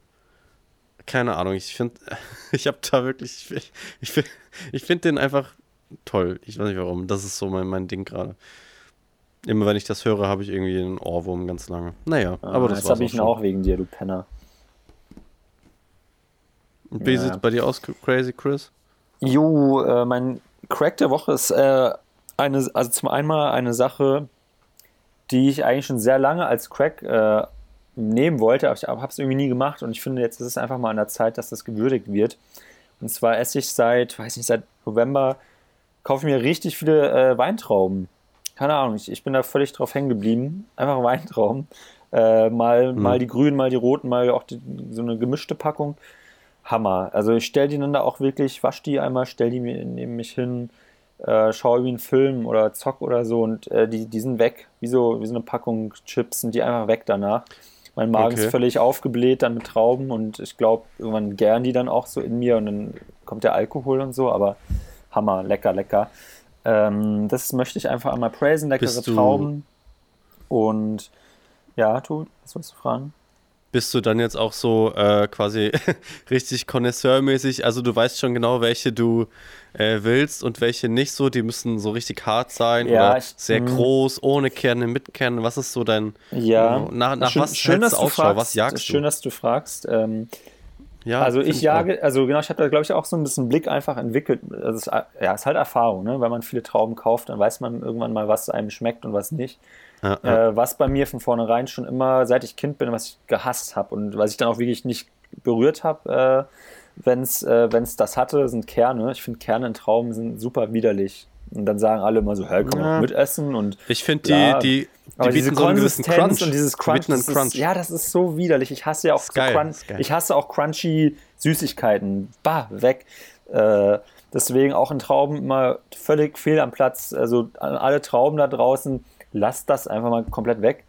Keine Ahnung, ich finde, ich habe da wirklich, ich, ich, ich finde den einfach toll. Ich weiß nicht warum. Das ist so mein, mein Ding gerade. Immer wenn ich das höre, habe ich irgendwie einen Ohrwurm ganz lange. Naja, ah, aber das Jetzt habe ich ihn auch wegen dir, du Penner. Wie ja. sieht es bei dir aus, Crazy Chris? Jo, äh, mein Crack der Woche ist äh, eine, also zum einen mal eine Sache, die ich eigentlich schon sehr lange als Crack äh, nehmen wollte, aber ich habe es irgendwie nie gemacht und ich finde, jetzt ist es einfach mal an der Zeit, dass das gewürdigt wird. Und zwar esse ich seit, weiß nicht, seit November, kaufe mir richtig viele äh, Weintrauben. Keine Ahnung, ich, ich bin da völlig drauf hängen geblieben. Einfach Weintrauben. Äh, mal, mhm. mal die grünen, mal die roten, mal auch die, so eine gemischte Packung. Hammer. Also ich stelle die dann da auch wirklich, wasche die einmal, stelle die mir neben mich hin, äh, schaue wie einen Film oder zock oder so und äh, die, die sind weg. Wie so, wie so eine Packung Chips sind die einfach weg danach. Mein Magen okay. ist völlig aufgebläht dann mit Trauben und ich glaube, irgendwann gern die dann auch so in mir und dann kommt der Alkohol und so, aber Hammer, lecker, lecker. Ähm, das möchte ich einfach einmal praisen, leckere Trauben. Und ja, du, was wolltest du fragen? bist du dann jetzt auch so äh, quasi richtig Connoisseur-mäßig? Also du weißt schon genau, welche du äh, willst und welche nicht so. Die müssen so richtig hart sein ja, oder ich, sehr mh. groß, ohne Kerne, mit Kernen. Was ist so dein... Ja, nach, nach schön, was schön, dass du Ausschau? Fragst, was jagst schön, du? dass du fragst. Ähm, ja, also ich jage, also genau, ich habe da glaube ich auch so ein bisschen Blick einfach entwickelt. Also es, ja, ist halt Erfahrung, ne? Wenn man viele Trauben kauft, dann weiß man irgendwann mal, was einem schmeckt und was nicht. Ja, ja. Äh, was bei mir von vornherein schon immer, seit ich Kind bin, was ich gehasst habe und was ich dann auch wirklich nicht berührt habe, äh, wenn es äh, das hatte, sind Kerne. Ich finde Kerne in Trauben sind super widerlich. Und dann sagen alle immer so, hey, komm ja. mitessen und. Ich finde die, die, die diese so Konsistenz und dieses Crunch, das Crunch. Ist, ja, das ist so widerlich. Ich hasse ja auch so Crunch, ich hasse auch crunchy Süßigkeiten. Bah, weg. Äh, deswegen auch in Trauben immer völlig fehl am Platz. Also alle Trauben da draußen, lasst das einfach mal komplett weg.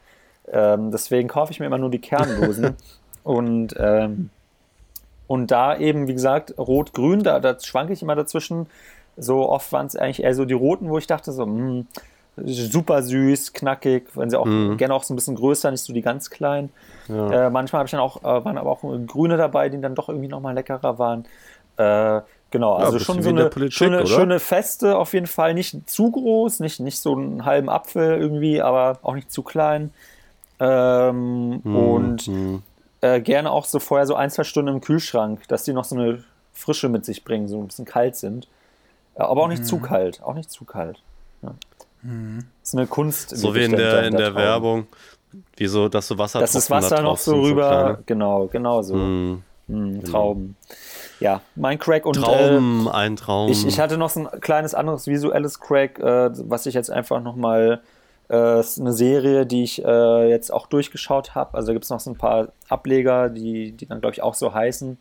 Ähm, deswegen kaufe ich mir immer nur die Kerndosen. und, ähm, und da eben, wie gesagt, rot-grün, da, da schwanke ich immer dazwischen. So oft waren es eigentlich eher so die roten, wo ich dachte, so, mh, hm, super süß, knackig, wenn sie auch mhm. gerne auch so ein bisschen größer, nicht so die ganz kleinen. Ja. Äh, manchmal habe ich dann auch, äh, waren aber auch grüne dabei, die dann doch irgendwie nochmal leckerer waren. Äh, Genau, also ja, schon so eine Politik, schöne, schöne Feste auf jeden Fall. Nicht zu groß, nicht, nicht so einen halben Apfel irgendwie, aber auch nicht zu klein. Ähm, hm, und hm. Äh, gerne auch so vorher so ein, zwei Stunden im Kühlschrank, dass die noch so eine Frische mit sich bringen, so ein bisschen kalt sind. Aber auch nicht hm. zu kalt, auch nicht zu kalt. Ja. Hm. Das ist eine Kunst. So wie in der, in der, der Werbung. Wieso, dass du Wasser Dass das Wasser noch so rüber, so genau, genau so. Hm. Hm, Trauben. Ja, mein Crack und Traum, äh, ein Traum. Ich, ich hatte noch so ein kleines anderes visuelles Crack, äh, was ich jetzt einfach nochmal äh, ist eine Serie, die ich äh, jetzt auch durchgeschaut habe. Also da gibt es noch so ein paar Ableger, die, die dann, glaube ich, auch so heißen.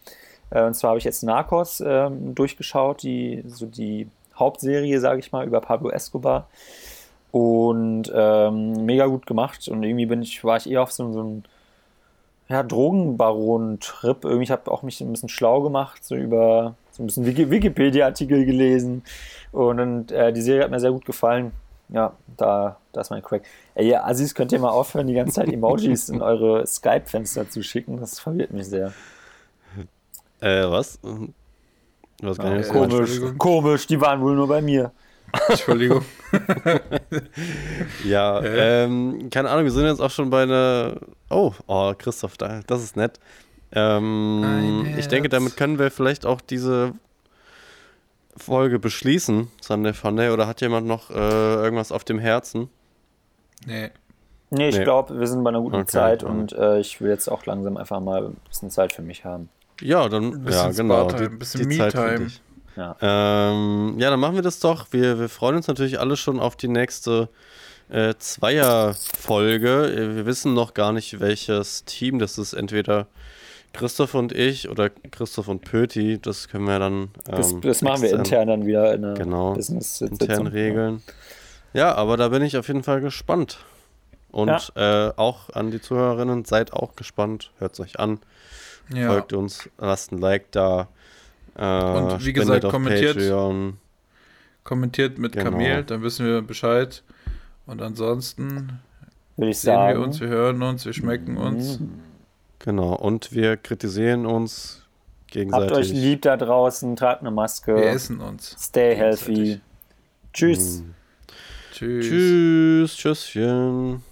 Äh, und zwar habe ich jetzt Narcos äh, durchgeschaut, die, so die Hauptserie, sage ich mal, über Pablo Escobar. Und ähm, mega gut gemacht. Und irgendwie bin ich, war ich eher auf so, so ein ja, Drogenbaron-Trip. Irgendwie, ich habe auch mich ein bisschen schlau gemacht, so über so ein bisschen Wikipedia-Artikel gelesen. Und, und äh, die Serie hat mir sehr gut gefallen. Ja, da, da ist mein Crack. Ey, ja, Aziz, könnt ihr mal aufhören, die ganze Zeit Emojis in eure Skype-Fenster zu schicken? Das verwirrt mich sehr. Äh, was? Was kann ah, ich komisch, komisch, die waren wohl nur bei mir. Entschuldigung. ja, ähm, keine Ahnung, wir sind jetzt auch schon bei einer. Oh, oh, Christoph, das ist nett. Ähm, ich denke, damit können wir vielleicht auch diese Folge beschließen, Sunday Funday. Oder hat jemand noch äh, irgendwas auf dem Herzen? Nee. Nee, ich nee. glaube, wir sind bei einer guten okay, Zeit okay. und äh, ich will jetzt auch langsam einfach mal ein bisschen Zeit für mich haben. Ja, dann, ja, genau. Die, ein bisschen Me-Time. Ja. Ähm, ja, dann machen wir das doch. Wir, wir freuen uns natürlich alle schon auf die nächste äh, Zweierfolge. Äh, wir wissen noch gar nicht, welches Team das ist. Entweder Christoph und ich oder Christoph und Pöti. Das können wir dann. Ähm, das, das machen wir intern dann wieder in der genau, Business intern regeln. Ja. ja, aber da bin ich auf jeden Fall gespannt. Und ja. äh, auch an die Zuhörerinnen, seid auch gespannt. Hört es euch an. Ja. Folgt uns, lasst ein Like da. Äh, und wie gesagt, kommentiert, Patreon. kommentiert mit genau. Kamel, dann wissen wir Bescheid. Und ansonsten sehen sagen. wir uns, wir hören uns, wir schmecken uns. Genau, und wir kritisieren uns gegenseitig. Habt euch lieb da draußen, tragt eine Maske. Wir essen uns. Stay healthy. Tschüss. Mm. Tschüss. Tschüss. Tschüsschen.